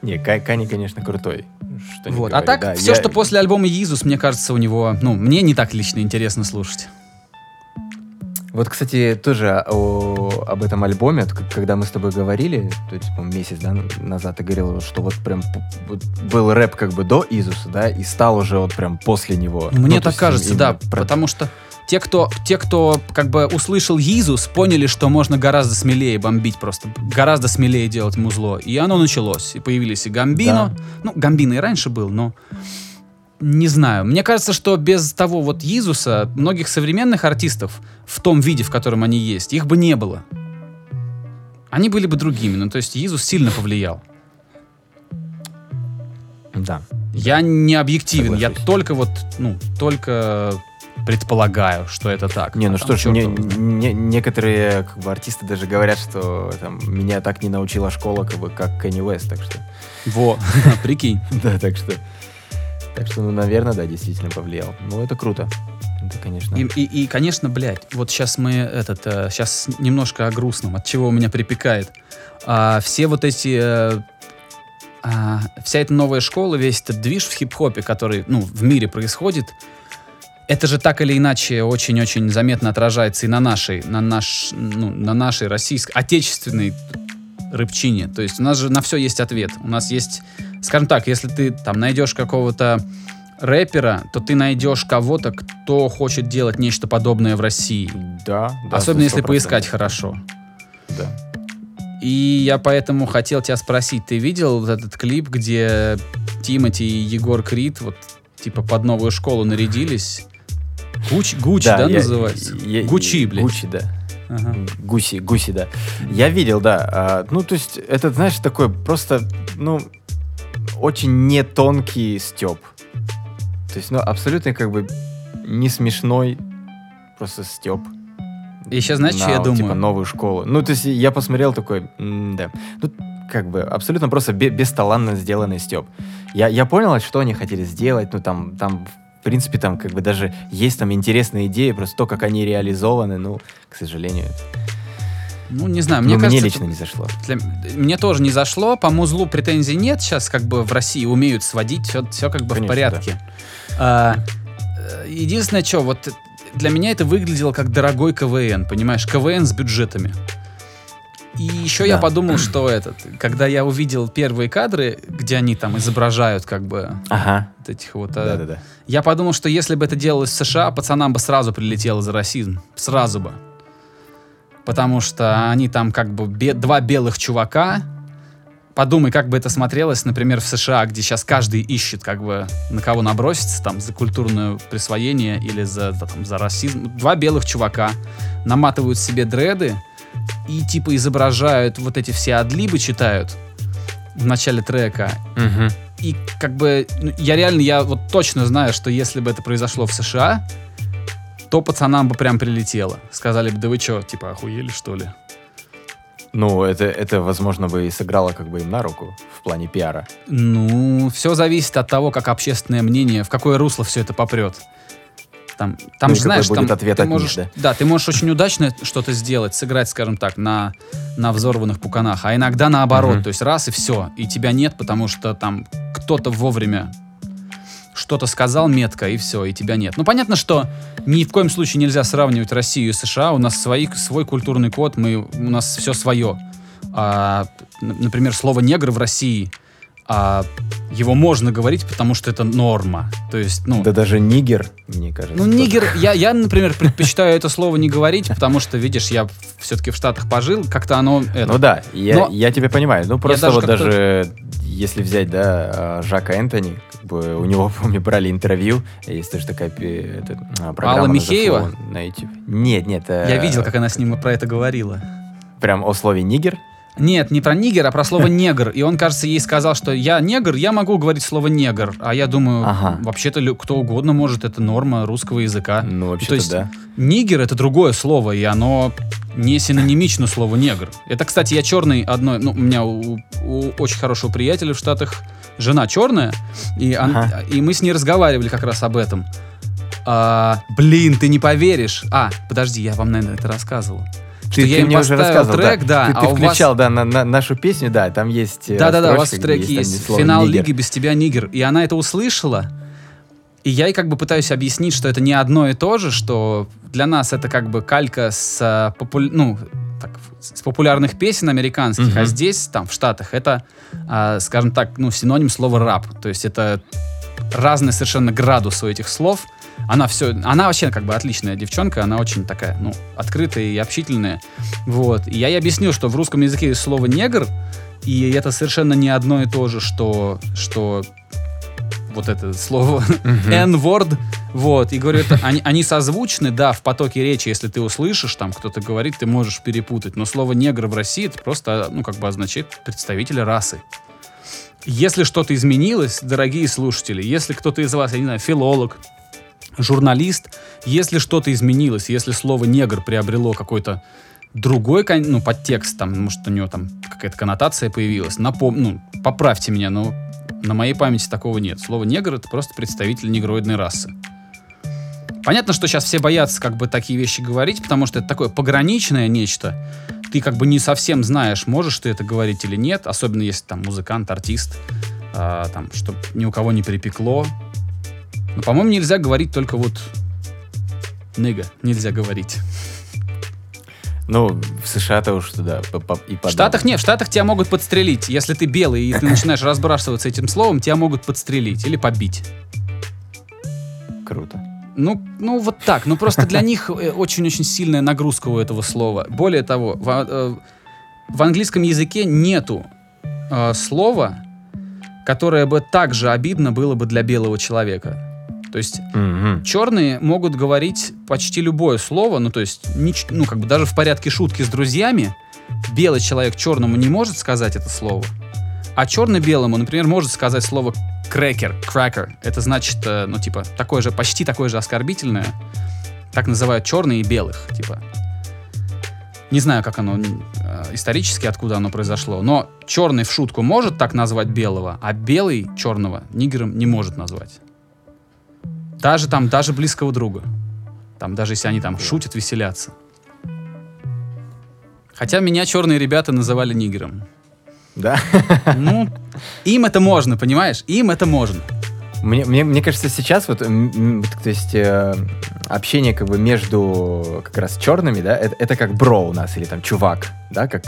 Не, Ка- Кани, конечно, крутой. Что Вот. А говори, так, да, все, я- что после альбома Иисус, мне кажется, у него, ну, мне не так лично интересно слушать. Вот, кстати, тоже о- об этом альбоме, когда мы с тобой говорили, то есть, по-моему, месяц да, назад, ты говорил, что вот прям вот был рэп как бы до Изуса, да, и стал уже вот прям после него. Ну, Мне Ну, так есть кажется, да, про- потому что те, кто, те, кто как бы услышал Иисус, поняли, что можно гораздо смелее бомбить просто, гораздо смелее делать музло. И оно началось. И появились и Гамбино. Да. Ну, Гамбино и раньше был, но не знаю. Мне кажется, что без того вот Иисуса многих современных артистов в том виде, в котором они есть, их бы не было. Они были бы другими. Ну, то есть Иисус сильно повлиял. Да. Я не объективен, я Соглашусь. только вот, ну, только предполагаю, что это так. Не, ну А что там ж, не- не- некоторые как бы, артисты даже говорят, что там, меня так не научила школа, как бы, как Кенни Уэст, так что... Во, прикинь. Да, так что... Так что, ну, наверное, да, действительно повлиял. Ну, это круто. Это, конечно... И, и, и, конечно, блядь, вот сейчас мы этот, сейчас немножко о грустном, от чего у меня припекает. А, все вот эти, э, а, вся эта новая школа, весь этот движ в хип-хопе, который, ну, в мире происходит, это же так или иначе очень-очень заметно отражается и на нашей, на наш, ну, на нашей российской, отечественной рыбчине. То есть у нас же на все есть ответ. У нас есть, скажем так, если ты там найдешь какого-то рэпера, то ты найдешь кого-то, кто хочет делать нечто подобное в России. Да, да. Особенно если 100%. поискать хорошо. Да. И я поэтому хотел тебя спросить, ты видел вот этот клип, где Тимати и Егор Крид вот типа под новую школу нарядились? Гуч, Гуччи, да, я- называется? я- Гучи, блядь. Гучи, да. Ага. Гуси, гуси, да. Я видел, да. А, ну, то есть, это, знаешь, такой просто, ну, очень не тонкий степ. То есть, ну, абсолютно как бы не смешной, просто степ. И сейчас знаешь, что я думаю? Типа новую школу. Ну, то есть, я посмотрел такой, да. Ну, как бы абсолютно просто бе- бесталанно сделанный степ. Я, я понял, что они хотели сделать. Ну, там, там, в принципе, там как бы даже есть там интересные идеи, просто то, как они реализованы, ну, к сожалению, Ну, не знаю, ну, мне мне кажется, лично не зашло. для- мне тоже не зашло, по музлу претензий нет, сейчас как бы в России умеют сводить, все, все как бы в Конечно, порядке. А, э, единственное, что, вот для меня это выглядело как дорогой КВН, понимаешь, КВН с бюджетами. И еще я Да. подумал, что этот, когда я увидел первые кадры, где они там изображают как бы Ага. вот этих вот... э, Да-да-да. Я подумал, что если бы это делалось в США, пацанам бы сразу прилетело за расизм. Сразу бы. Потому что они там как бы бе- два белых чувака. Подумай, как бы это смотрелось, например, в США, где сейчас каждый ищет, как бы, на кого наброситься, там, за культурное присвоение или за, да, там, за расизм. Два белых чувака наматывают себе дреды и, типа, изображают вот эти все адлибы, читают в начале трека. Мгм. И как бы ну, я реально, я вот точно знаю, что если бы это произошло в США, то пацанам бы прям прилетело. Сказали бы, да вы что, типа, охуели, что ли? Ну, это, это, возможно, бы и сыграло как бы им на руку в плане пиара. Ну, все зависит от того, как общественное мнение, в какое русло все это попрет. Там, там Ну же, знаешь, будет там ответ ты от них, можешь, да? ты можешь очень удачно что-то сделать, сыграть, скажем так, на, на взорванных пуканах, а иногда наоборот, Мгм. то есть раз и все, и тебя нет, потому что там кто-то вовремя что-то сказал метко, и все, и тебя нет. Ну, понятно, что ни в коем случае нельзя сравнивать Россию и США. У нас свои, свой культурный код, мы, у нас все свое. А, например, слово негр в России, а, его можно говорить, потому что это норма. То есть, ну, Да даже нигер, мне кажется. ну, нигер, я, я, например, предпочитаю это слово не говорить, потому что, видишь, я все-таки в Штатах пожил, как-то оно... это, Ну да, я, Но- я тебя понимаю. Ну просто даже вот даже если взять, да, а, Жака Энтони, как бы у него, помню, брали интервью, есть тоже такая это, а, программа Алла Михеева? На YouTube. Нет, нет. я видел, как она с ним про это говорила. прям о слове нигер? Нет, не про нигер, а про слово негр. И он, кажется, ей сказал, что я негр, я могу говорить слово негр. А я думаю, Ага. вообще-то кто угодно может, это норма русского языка. Ну, вообще-то То есть да. нигер это другое слово, и оно не синонимично слову негр. Это, кстати, я черный одной, ну, у меня у, у очень хорошего приятеля в Штатах жена черная, и, он- Ага. и мы с ней разговаривали как раз об этом. А, блин, ты не поверишь. А, подожди, я вам, наверное, это рассказывал. Что Ты, я ты им мне уже рассказывал, трек, да, Ты, ты а у вас- включал, да, на, на- нашу песню, да, там есть э, Да-да-да, у вас в треке есть слово финал «нигер». лиги без тебя нигер. И она это услышала. И я ей как бы пытаюсь объяснить, что это не одно и то же, что для нас это как бы калька с, а, популь- ну, так, с популярных песен американских, Мгм. а здесь, там, в Штатах, это, а, скажем так, ну, синоним слова рап. То есть это разный совершенно градус у этих слов. Она все, она вообще как бы отличная девчонка, она очень такая, ну, открытая и общительная. Вот. И я ей объяснил, что в русском языке есть слово негр, и это совершенно не одно и то же, что, что вот это слово. N-word, вот, и говорю, это, они, они созвучны, да, в потоке речи, если ты услышишь, там кто-то говорит, ты можешь перепутать, но слово негр в России, это просто, ну, как бы означает представителя расы. Если что-то изменилось, дорогие слушатели, если кто-то из вас, я не знаю, филолог, журналист, если что-то изменилось, если слово негр приобрело какой-то другой ну, подтекст, там, может, у него там какая-то коннотация появилась, напом... ну, поправьте меня, но на моей памяти такого нет. Слово негр — это просто представитель негроидной расы. Понятно, что сейчас все боятся как бы такие вещи говорить, потому что это такое пограничное нечто. Ты как бы не совсем знаешь, можешь ты это говорить или нет, особенно если там музыкант, артист, а, там, чтобы ни у кого не припекло. Но, по-моему, нельзя говорить только вот ныга, нельзя говорить. Ну, в США-то уж туда по- по- и В подавно. Штатах нет, в Штатах тебя могут подстрелить. Если ты белый и ты начинаешь разбрасываться этим словом, тебя могут подстрелить или побить. Круто. Ну, ну вот так. Ну просто для них э, очень-очень сильная нагрузка у этого слова. Более того, в, а- э, в английском языке нету э, слова, которое бы так же обидно было бы для белого человека. То есть Мгм. черные могут говорить почти любое слово, ну то есть, нич- ну как бы даже в порядке шутки с друзьями, белый человек черному не может сказать это слово, а черный белому, например, может сказать слово крекер, крекер. Это значит, э, ну типа, такое же, почти такое же оскорбительное. Так называют черные и белых, типа. Не знаю, как оно э, исторически, откуда оно произошло, но черный в шутку может так назвать белого, а белый черного нигером не может назвать. Даже там, даже близкого друга. Там, даже если они там шутят, веселятся. Хотя меня черные ребята называли нигером. Да. Ну, им это можно, понимаешь? Им это можно. Мне, мне, мне кажется, сейчас вот, то есть, э, общение как бы между как раз черными, да, это, это как бро у нас, или там чувак, да, как,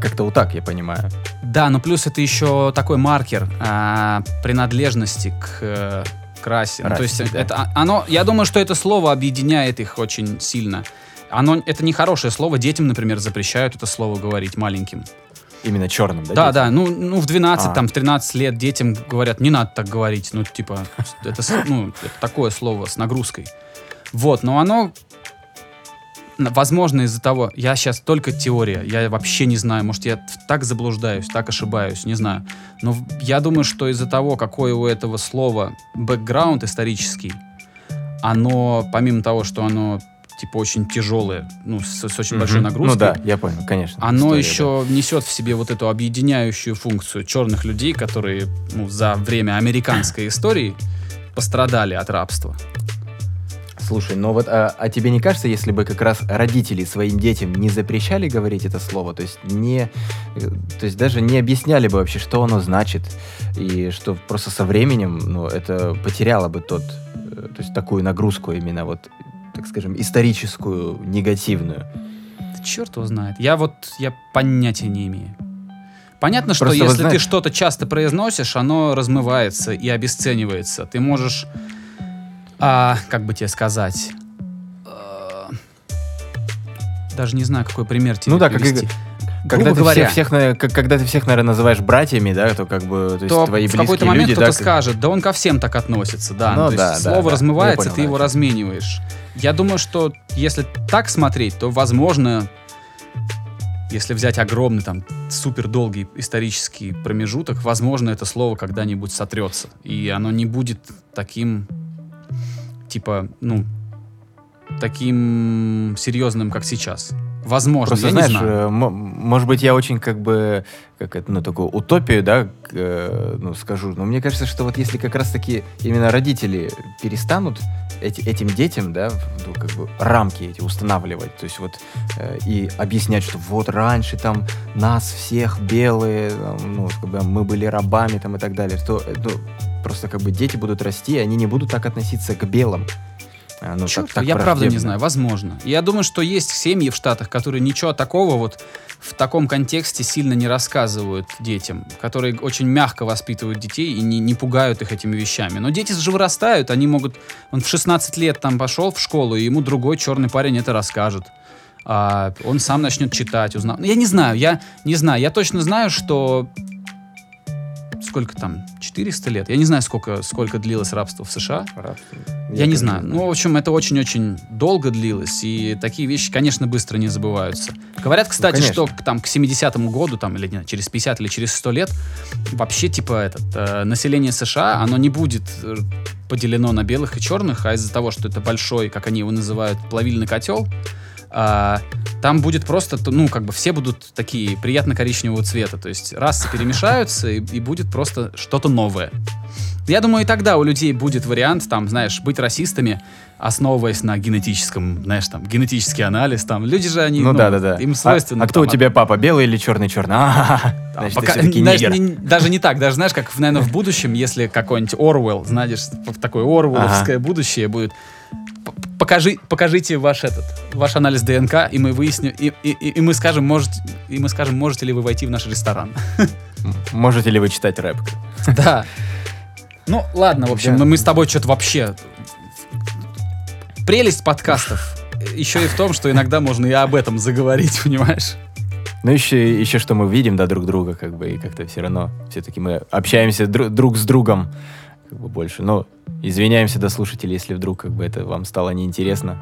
как-то вот так, я понимаю. Да, но плюс это еще такой маркер а, принадлежности к, расе. Ну, то есть да. это а- оно, я думаю, что это слово объединяет их очень сильно. Оно, это не хорошее слово. Детям, например, запрещают это слово говорить маленьким. Именно черным, да? Да, детям? да, ну, ну в 12, А. там, в 13 лет детям говорят, не надо так говорить. Ну, типа, это, ну, это такое слово с нагрузкой. Вот, но оно, возможно, из-за того, я сейчас только теория, я вообще не знаю, может, я так заблуждаюсь, так ошибаюсь, не знаю. Но я думаю, что из-за того, какой у этого слова бэкграунд исторический, оно, помимо того, что оно, типа, очень тяжелое, ну, с, с очень большой Мгм. нагрузкой, Ну да, я понял, конечно. оно История, еще несет в себе вот эту объединяющую функцию черных людей, которые ну, за время американской истории пострадали от рабства. Слушай, но вот, а, а тебе не кажется, если бы как раз родители своим детям не запрещали говорить это слово, то есть не, э, то есть даже не объясняли бы вообще, что оно значит, и что просто со временем, ну, это потеряло бы тот, э, то есть такую нагрузку именно вот, так скажем, историческую, негативную. Да черт его знает. Я вот, я понятия не имею. Понятно, что Просто если ты что-то часто произносишь, оно размывается и обесценивается. Ты можешь, а, как бы тебе сказать, а, даже не знаю, какой пример тебе Ну да, как привести. Когда Грубо ты, говоря, всех, всех, как- когда ты всех, наверное, называешь братьями, да, то как бы, то есть то твои в какой-то момент кто-то да, как- скажет, да он ко всем так относится, да. Ну то есть да, да, слово да. размывается, понял, ты его да. размениваешь. Я думаю, что если так смотреть, то, возможно, если взять огромный там супер долгий исторический промежуток, возможно, это слово когда-нибудь сотрется. И оно не будет таким, типа, ну, таким серьезным, как сейчас. Возможно, Просто я знаешь, не знаю. э, может быть, я очень как бы, как это, ну, такую утопию, да, э, ну, скажу. Но мне кажется, что вот если как раз-таки именно родители перестанут эти- этим детям, да, ну, как бы рамки эти устанавливать, то есть вот э, и объяснять, что вот раньше там нас всех белые, ну, как бы мы были рабами там и так далее, то э, ну, просто как бы дети будут расти, и они не будут так относиться к белым. А, ну, Чёрт, так- так я правда не знаю, возможно. Я думаю, что есть семьи в Штатах, которые ничего такого вот в таком контексте сильно не рассказывают детям, которые очень мягко воспитывают детей и не, не пугают их этими вещами. Но дети же вырастают, они могут... Он в 16 лет там пошел в школу, и ему другой черный парень это расскажет. А он сам начнет читать, узнал. Я не знаю, я не знаю. Я точно знаю, что сколько там, 400 лет? Я не знаю, сколько, сколько длилось рабство в США. Рабство. Я, не тоже знаю. Ну, в общем, это очень-очень долго длилось, и такие вещи, конечно, быстро не забываются. Говорят, кстати, конечно. что там, к 70-му году, там, или не, знаю, через 50 или через 100 лет, вообще, типа, этот, э, население США, оно не будет э, поделено на белых и черных, а из-за того, что это большой, как они его называют, плавильный котел, а, там будет просто, ну, как бы все будут такие приятно-коричневого цвета, то есть расы перемешаются, и, и будет просто что-то новое. Я думаю, и тогда у людей будет вариант, там, знаешь, быть расистами, основываясь на генетическом, знаешь, там, генетический анализ, там, люди же они, Ну да, да, да. им свойственно. А, а кто у там, тебя папа, белый или черный черный? А, там, значит, пока- ты все-таки знаешь, нигер. не- даже не так, даже знаешь, как, наверное, в будущем, если какой-нибудь Орвелл, знаешь, такое Орвелловское будущее будет, покажи, покажите ваш этот, ваш анализ ДНК, и мы выясним, и, и, и- мы скажем, может, и мы скажем, можете ли вы войти в наш ресторан. Можете ли вы читать рэп? Да. Ну, ладно, в общем, мы- с тобой что-то вообще... Прелесть подкастов еще и в том, что иногда можно и об этом заговорить, понимаешь? Ну, еще, еще что мы видим, да, друг друга, как бы, и как-то все равно, все-таки мы общаемся дру- друг с другом, как бы, больше. Но извиняемся до слушателей, если вдруг, как бы, это вам стало неинтересно.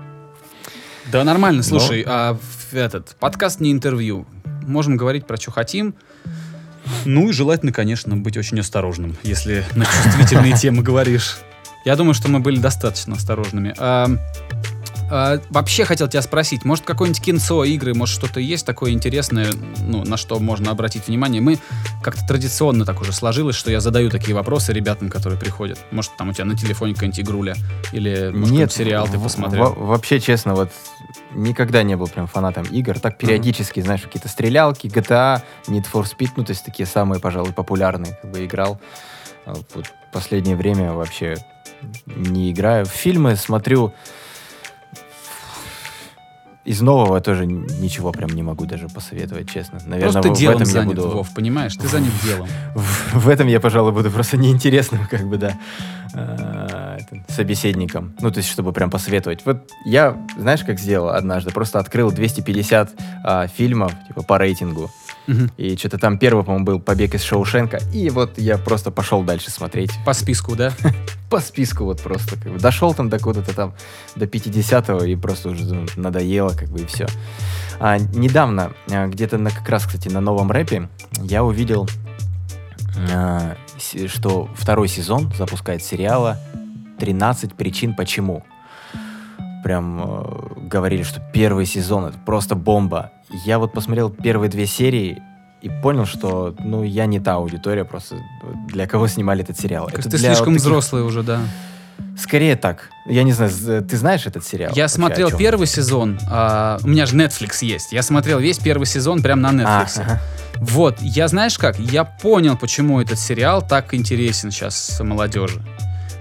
Да нормально, слушай, а в этот подкаст не интервью. Можем говорить про что хотим. Ну и желательно, конечно, быть очень осторожным, если на чувствительные темы говоришь. Я думаю, что мы были достаточно осторожными. А, вообще хотел тебя спросить, может какое-нибудь кинцо, игры, может что-то есть такое интересное, ну, на что можно обратить внимание? Мы как-то традиционно так уже сложилось, что я задаю такие вопросы ребятам, которые приходят. Может, там у тебя на телефоне какая-нибудь игруля, или может, какой-нибудь сериал ты посмотрел. во- вообще, честно, вот никогда не был прям фанатом игр. Так периодически, знаешь, какие-то стрелялки, GTA, Need for Speed, ну, то есть такие самые, пожалуй, популярные, как бы играл. А Вот последнее время вообще не играю. Фильмы смотрю из нового тоже ничего прям не могу даже посоветовать, честно. Наверное, Просто в, в делом этом я занят, буду... Вов, понимаешь? Ты занят делом. В, в этом я, пожалуй, буду просто неинтересным, как бы, да, а, собеседником. Ну, то есть, чтобы прям посоветовать. Вот я, знаешь, как сделал однажды? Просто открыл 250 а, фильмов, типа, по рейтингу. Мгм. И что-то там первый, по-моему, был «Побег из Шоушенка». И вот я просто пошел дальше смотреть. По списку, да? По списку вот просто. Как бы. Дошел там до куда-то там, до 50-го, и просто уже ну, надоело, как бы, и все. А, недавно, а, где-то на, как раз, кстати, на новом рэпе, я увидел, а, что второй сезон запускает сериала «13 причин почему». Прям э, говорили, что первый сезон это просто бомба. Я вот посмотрел первые две серии и понял, что ну я не та аудитория просто для кого снимали этот сериал. Есть Это ты для вот слишком таких- взрослый уже, да. Скорее так. Я не знаю, ты знаешь этот сериал? Я Вообще, смотрел первый сезон. а, у меня же Netflix есть. Я смотрел весь первый сезон прям на А, Netflix. ага. Вот, я знаешь как? Я понял, почему этот сериал так интересен сейчас молодежи.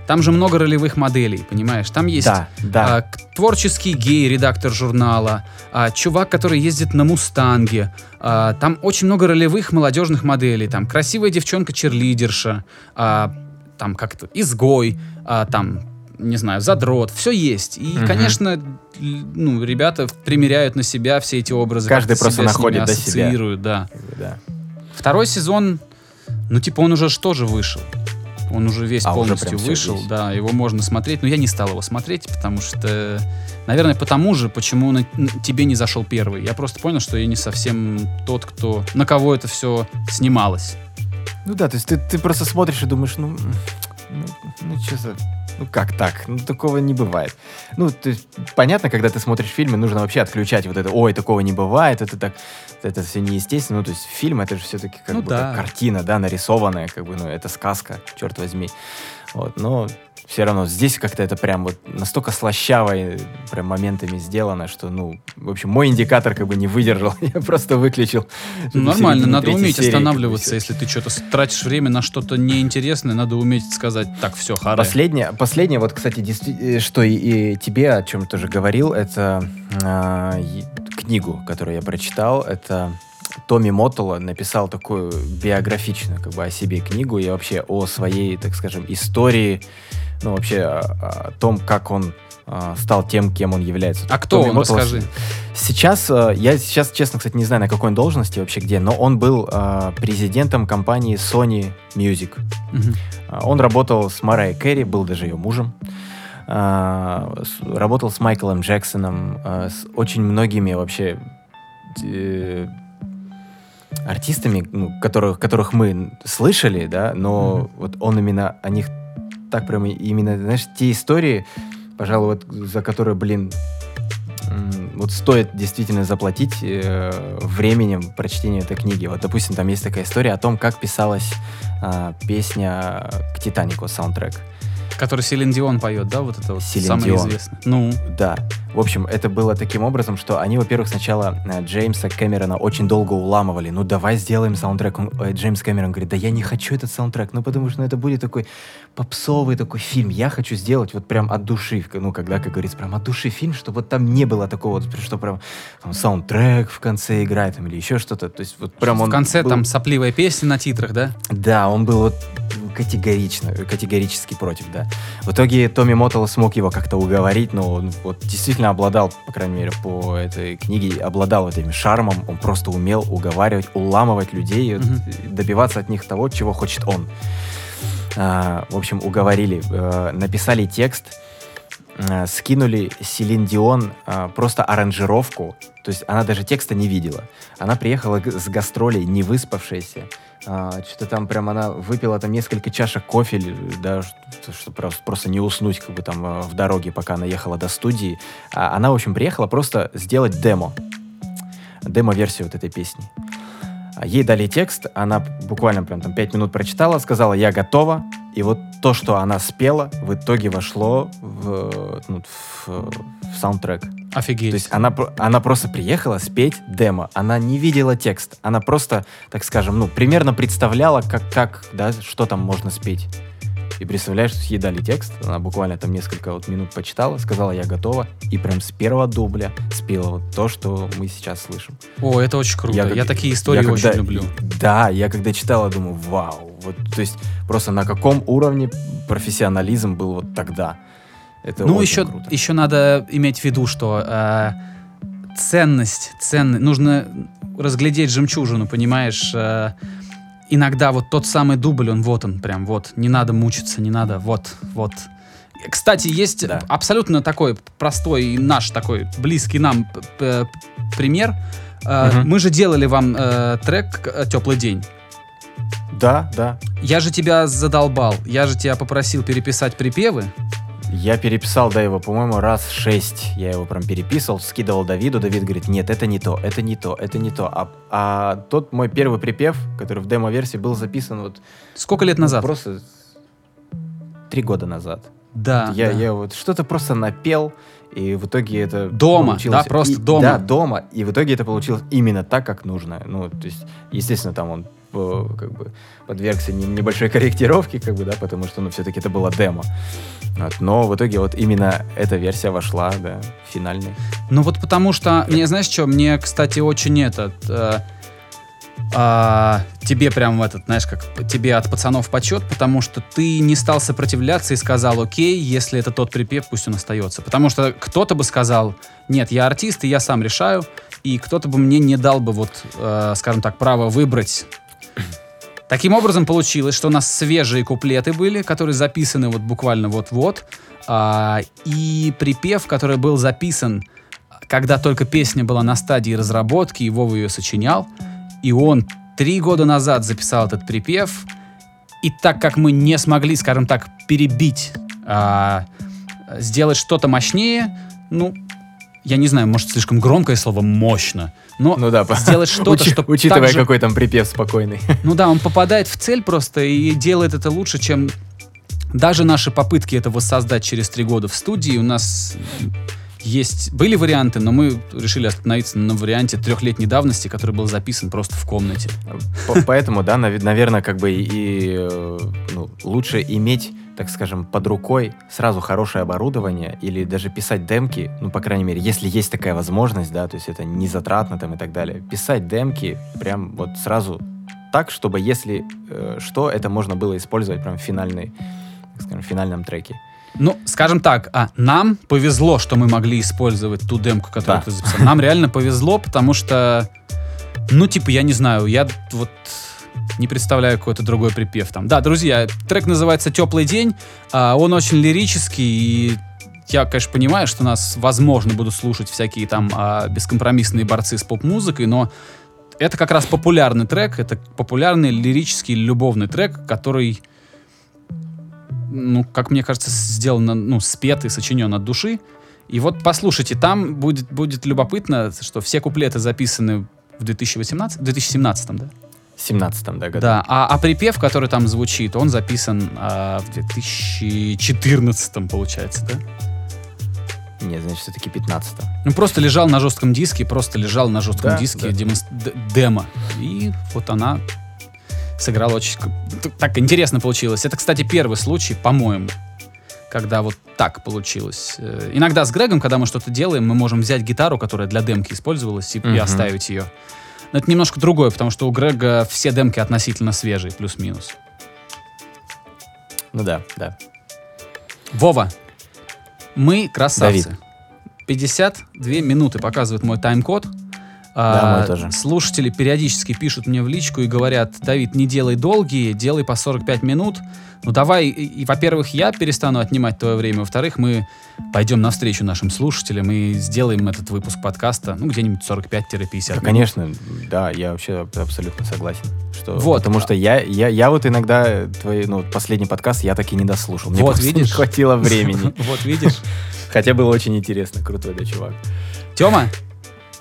Там же много ролевых моделей, понимаешь? Там есть Да, да. а, творческий гей, редактор журнала, а, чувак, который ездит на Мустанге. а, там очень много ролевых молодежных моделей. Там красивая девчонка-черлидерша, а, там как-то изгой, а, там, не знаю, задрот. Все есть. И, Мгм. конечно, ну, ребята примеряют на себя все эти образы. Каждый просто себя находит, да, себя. да. Да. Второй сезон, ну, типа, он уже что же вышел? Он уже весь А, уже полностью всё вышел, есть. да, его можно смотреть. Но я не стал его смотреть, потому что, наверное, потому же, почему на- н- тебе не зашел первый. Я просто понял, что я не совсем тот, кто на кого это все снималось. Ну да, то есть ты, ты просто смотришь и думаешь, ну, ну, ну что за... Ну как так? Ну такого не бывает. Ну, то есть, понятно, когда ты смотришь фильмы, нужно вообще отключать вот это, ой, такого не бывает, это так, это все неестественно. Ну, то есть фильм это же все-таки как Ну бы да. картина, да, нарисованная, как бы, ну, это сказка, черт возьми. Вот, но все равно здесь как-то это прям вот настолько слащаво и прям моментами сделано, что, ну, в общем, мой индикатор как бы не выдержал, я просто выключил. Ну, нормально, надо уметь серии, останавливаться, если ты что-то тратишь время на что-то неинтересное, надо уметь сказать, так, все, харе. Последнее, последнее, вот, кстати, э, что и, и тебе о чем тоже говорил, это и- книгу, которую я прочитал. Это Томми Моттола написал такую биографичную как бы о себе книгу и вообще о своей, так скажем, истории, ну вообще о, о том, как он а, стал тем, кем он является. А кто Томми он, Моттола расскажи. Сейчас, э, я сейчас, честно, кстати, не знаю, на какой он должности вообще где, но он был э, президентом компании Sony Music. А, Он работал с Марой Керри, был даже ее мужем. А, Работал с Майклом Джексоном, а, с очень многими вообще э, артистами, ну, которых, которых мы слышали, да, но вот он именно о них так прям именно, знаешь, те истории, пожалуй, вот за которые, блин, вот стоит действительно заплатить э, временем прочтения этой книги. Вот, допустим, там есть такая история о том, как писалась а, песня к Титанику, саундтрек. Который Селин Дион поет, да, вот это вот Селин самое Дион. известное. Ну, Да. В общем, это было таким образом, что они, во-первых, сначала э, Джеймса Кэмерона очень долго уламывали. Ну, давай сделаем саундтрек. Он- э, Джеймс Кэмерон говорит, да я не хочу этот саундтрек, ну, потому что ну, это будет такой попсовый такой фильм. Я хочу сделать вот прям от души, ну, когда, как говорится, прям от души фильм, чтобы вот там не было такого, что прям там, саундтрек в конце играет там, или еще что-то. То есть вот прям он в конце был- там сопливая песня на титрах, да? да, он был вот категорично, категорически против, да. В итоге Томми Моттелл смог его как-то уговорить, но он вот действительно обладал, по крайней мере, по этой книге, обладал этим шармом, он просто умел уговаривать, уламывать людей, Мгм. добиваться от них того, чего хочет он. А, в общем, уговорили, э, написали текст, э, скинули Селин Дион э, просто аранжировку, то есть она даже текста не видела. Она приехала с гастролей, не выспавшаяся, что-то там прям она выпила там несколько чашек кофе, да, что, что просто, просто не уснуть как бы там э, в дороге, пока она ехала до студии. А она, в общем, приехала просто сделать демо, демо-версию вот этой песни. А Ей дали текст, она буквально прям там пять минут прочитала, сказала, я готова. И вот то, что она спела, в итоге вошло в, ну, в, в саундтрек. Офигеть. То есть она, она просто приехала спеть демо. Она не видела текст. Она просто, так скажем, ну, примерно представляла, как, как да, что там можно спеть. И представляешь, ей дали текст, она буквально там несколько вот минут почитала, сказала, я готова, и прям с первого дубля спела вот то, что мы сейчас слышим. О, это очень круто. Я, как- такие истории я очень когда- люблю. Да, я когда читала, думаю, вау. Вот, то есть просто на каком уровне профессионализм был вот тогда. Это Ну, еще, круто. еще надо иметь в виду, что э, ценность, ценность, нужно разглядеть жемчужину, понимаешь? э, иногда вот тот самый дубль, он вот он прям, вот, не надо мучиться, не надо, вот, вот. Кстати, есть Да. абсолютно такой простой наш такой близкий нам пример. Мгм. Мы же делали вам э, трек э, «Теплый день». Да, да. Я же тебя задолбал, я же тебя попросил переписать припевы. Я переписал, да, его, по-моему, раз шесть. Я его прям переписывал, скидывал Давиду. Давид говорит, нет, это не то, это не то, это не то. А, а тот мой первый припев, который в демо-версии был записан вот Сколько лет ну, назад? просто три года назад. Да, я, да. я вот что-то просто напел, и в итоге это Дома, получилось- да, просто и- дома. Да, дома. И в итоге это получилось именно так, как нужно. Ну, то есть, естественно, там он как бы подвергся не- небольшой корректировке, как бы, да, потому что, ну, все-таки это было демо. Вот, но в итоге вот именно эта версия вошла, да, в финальный. Ну вот потому что, мне знаешь что, мне, кстати, очень этот... э, а, тебе прям этот, знаешь, как тебе от пацанов почет, потому что ты не стал сопротивляться и сказал, окей, если это тот припев, пусть он остается. Потому что кто-то бы сказал, нет, я артист, и я сам решаю, и кто-то бы мне не дал бы вот, э, скажем так, право выбрать Таким образом получилось, что у нас свежие куплеты были, которые записаны вот буквально вот-вот, а, и припев, который был записан, когда только песня была на стадии разработки, и Вова ее сочинял, и он три года назад записал этот припев, и так как мы не смогли, скажем так, перебить, а, сделать что-то мощнее, ну, я не знаю, может, слишком громкое слово «мощно», но Ну да, сделать что-то, учи- что Учитывая, так же- какой там припев спокойный. ну да, он попадает в цель просто и делает это лучше, чем даже наши попытки это воссоздать через три года в студии. У нас есть были варианты, но мы решили остановиться на варианте трехлетней давности, который был записан просто в комнате. По- Поэтому, да, наверное, как бы и э, ну, лучше иметь, так скажем, под рукой сразу хорошее оборудование или даже писать демки, ну, по крайней мере, если есть такая возможность, да, то есть это не затратно там и так далее. Писать демки прям вот сразу так, чтобы если э, что, это можно было использовать прям в финальной, так скажем, в финальном треке. Ну, скажем так, а нам повезло, что мы могли использовать ту демку, которую Да. ты записал. Нам реально повезло, потому что, ну, типа, я не знаю, я вот не представляю какой-то другой припев там. Да, друзья, трек называется «Теплый день», а, он очень лирический, и я, конечно, понимаю, что нас, возможно, будут слушать всякие там а, бескомпромиссные борцы с поп-музыкой, но это как раз популярный трек, это популярный лирический любовный трек, который ну, как мне кажется, сделано, ну, спет и сочинен от души. И вот послушайте, там будет, будет любопытно, что все куплеты записаны в 2018, 2017, да? В 17 да, году. Да, а, а припев, который там звучит, он записан а, в 2014, получается, да? Нет, значит, все-таки 15 Ну, просто лежал на жестком диске, просто лежал на жестком Да, диске да. демонс- д- демо. И вот она сыграла очень... Так интересно получилось. Это, кстати, первый случай, по-моему, когда вот так получилось. Э, Иногда с Грегом, когда мы что-то делаем, мы можем взять гитару, которая для демки использовалась, и, и Мгм. оставить ее. Но это немножко другое, потому что у Грега все демки относительно свежие, плюс-минус. Ну да, да. Вова, мы красавцы. Давид. 52 минуты показывает мой тайм-код. Да, А, мой тоже. Слушатели периодически пишут мне в личку и говорят, Давид, не делай долгие, делай по 45 минут. Ну давай, и, во-первых, я перестану отнимать твое время, во-вторых, мы пойдем навстречу нашим слушателям и сделаем этот выпуск подкаста, ну, где-нибудь 45-50 Да, конечно, да, я вообще аб- абсолютно согласен. Что, Вот. Потому что я, я, я вот иногда твой, ну, последний подкаст я так и не дослушал. Мне Вот, видишь? не хватило времени. Вот видишь. Хотя было очень интересно, крутой да, чувак. Тема,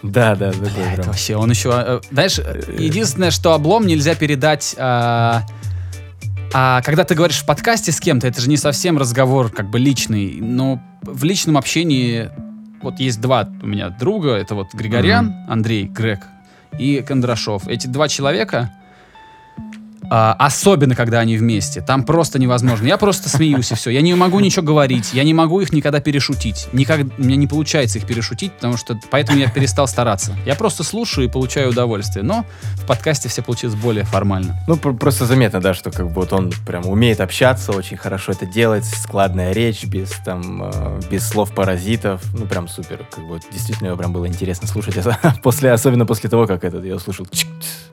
Да, да, да, прям. вообще, он еще... э, Знаешь, единственное, что облом нельзя передать... а, а когда ты говоришь в подкасте с кем-то, это же не совсем разговор как бы личный. Но в личном общении вот есть два у меня друга. Это вот Григорян, Андрей, Грег и Кондрашов. Эти два человека, а, особенно когда они вместе, там просто невозможно. Я просто смеюсь и все. Я не могу ничего говорить, я не могу их никогда перешутить. Никак, у меня не получается их перешутить, потому что поэтому я перестал стараться. Я просто слушаю и получаю удовольствие. Но в подкасте все получилось более формально. Ну, пр- просто заметно, да, что как бы вот он прям умеет общаться, очень хорошо это делает, складная речь, без там, э, без слов паразитов, ну, прям супер. Как бы действительно его прям было интересно слушать, после, особенно после того, как этот я услышал,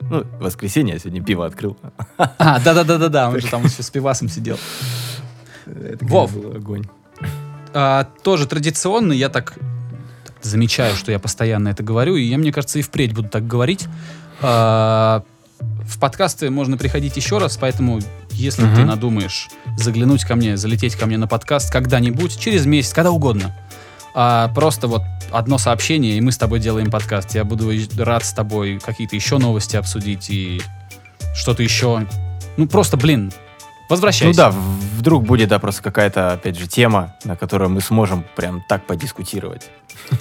ну, воскресенье, я сегодня пиво открыл. А, да-да-да-да-да, он же там еще с пивасом сидел. Это, Вов. огонь. А, тоже традиционно, я так замечаю, что я постоянно это говорю, и я, мне кажется, и впредь буду так говорить. А, в подкасты можно приходить еще раз, поэтому если Мгм. ты надумаешь заглянуть ко мне, залететь ко мне на подкаст когда-нибудь, через месяц, когда угодно, а, просто вот одно сообщение, и мы с тобой делаем подкаст. Я буду рад с тобой какие-то еще новости обсудить и что-то еще. Ну, просто, блин, возвращайся. Ну да, вдруг будет, да, просто какая-то, опять же, тема, на которую мы сможем прям так подискутировать.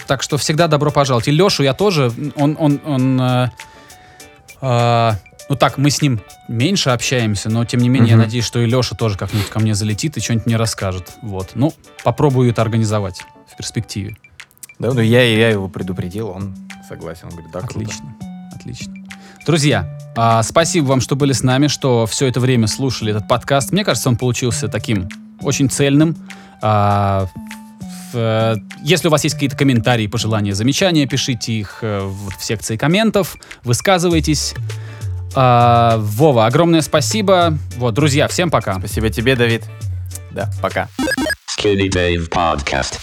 Так что всегда добро пожаловать. И Лешу я тоже, он, он, он, э, э, ну так, мы с ним меньше общаемся, но тем не менее я Мгм. надеюсь, что и Леша тоже как-нибудь ко мне залетит и что-нибудь мне расскажет. Вот, ну, попробую это организовать в перспективе. Да, ну я, я его предупредил, он согласен, он говорит, да, круто. Отлично, отлично. Друзья, а, спасибо вам, что были с нами, что все это время слушали этот подкаст. Мне кажется, он получился таким очень цельным. А, если у вас есть какие-то комментарии, пожелания, замечания, пишите их э, в секции комментов, высказывайтесь. А, Вова, огромное спасибо. Вот, друзья, всем пока. Спасибо тебе, Давид. Да, пока. Skinny Dave Podcast.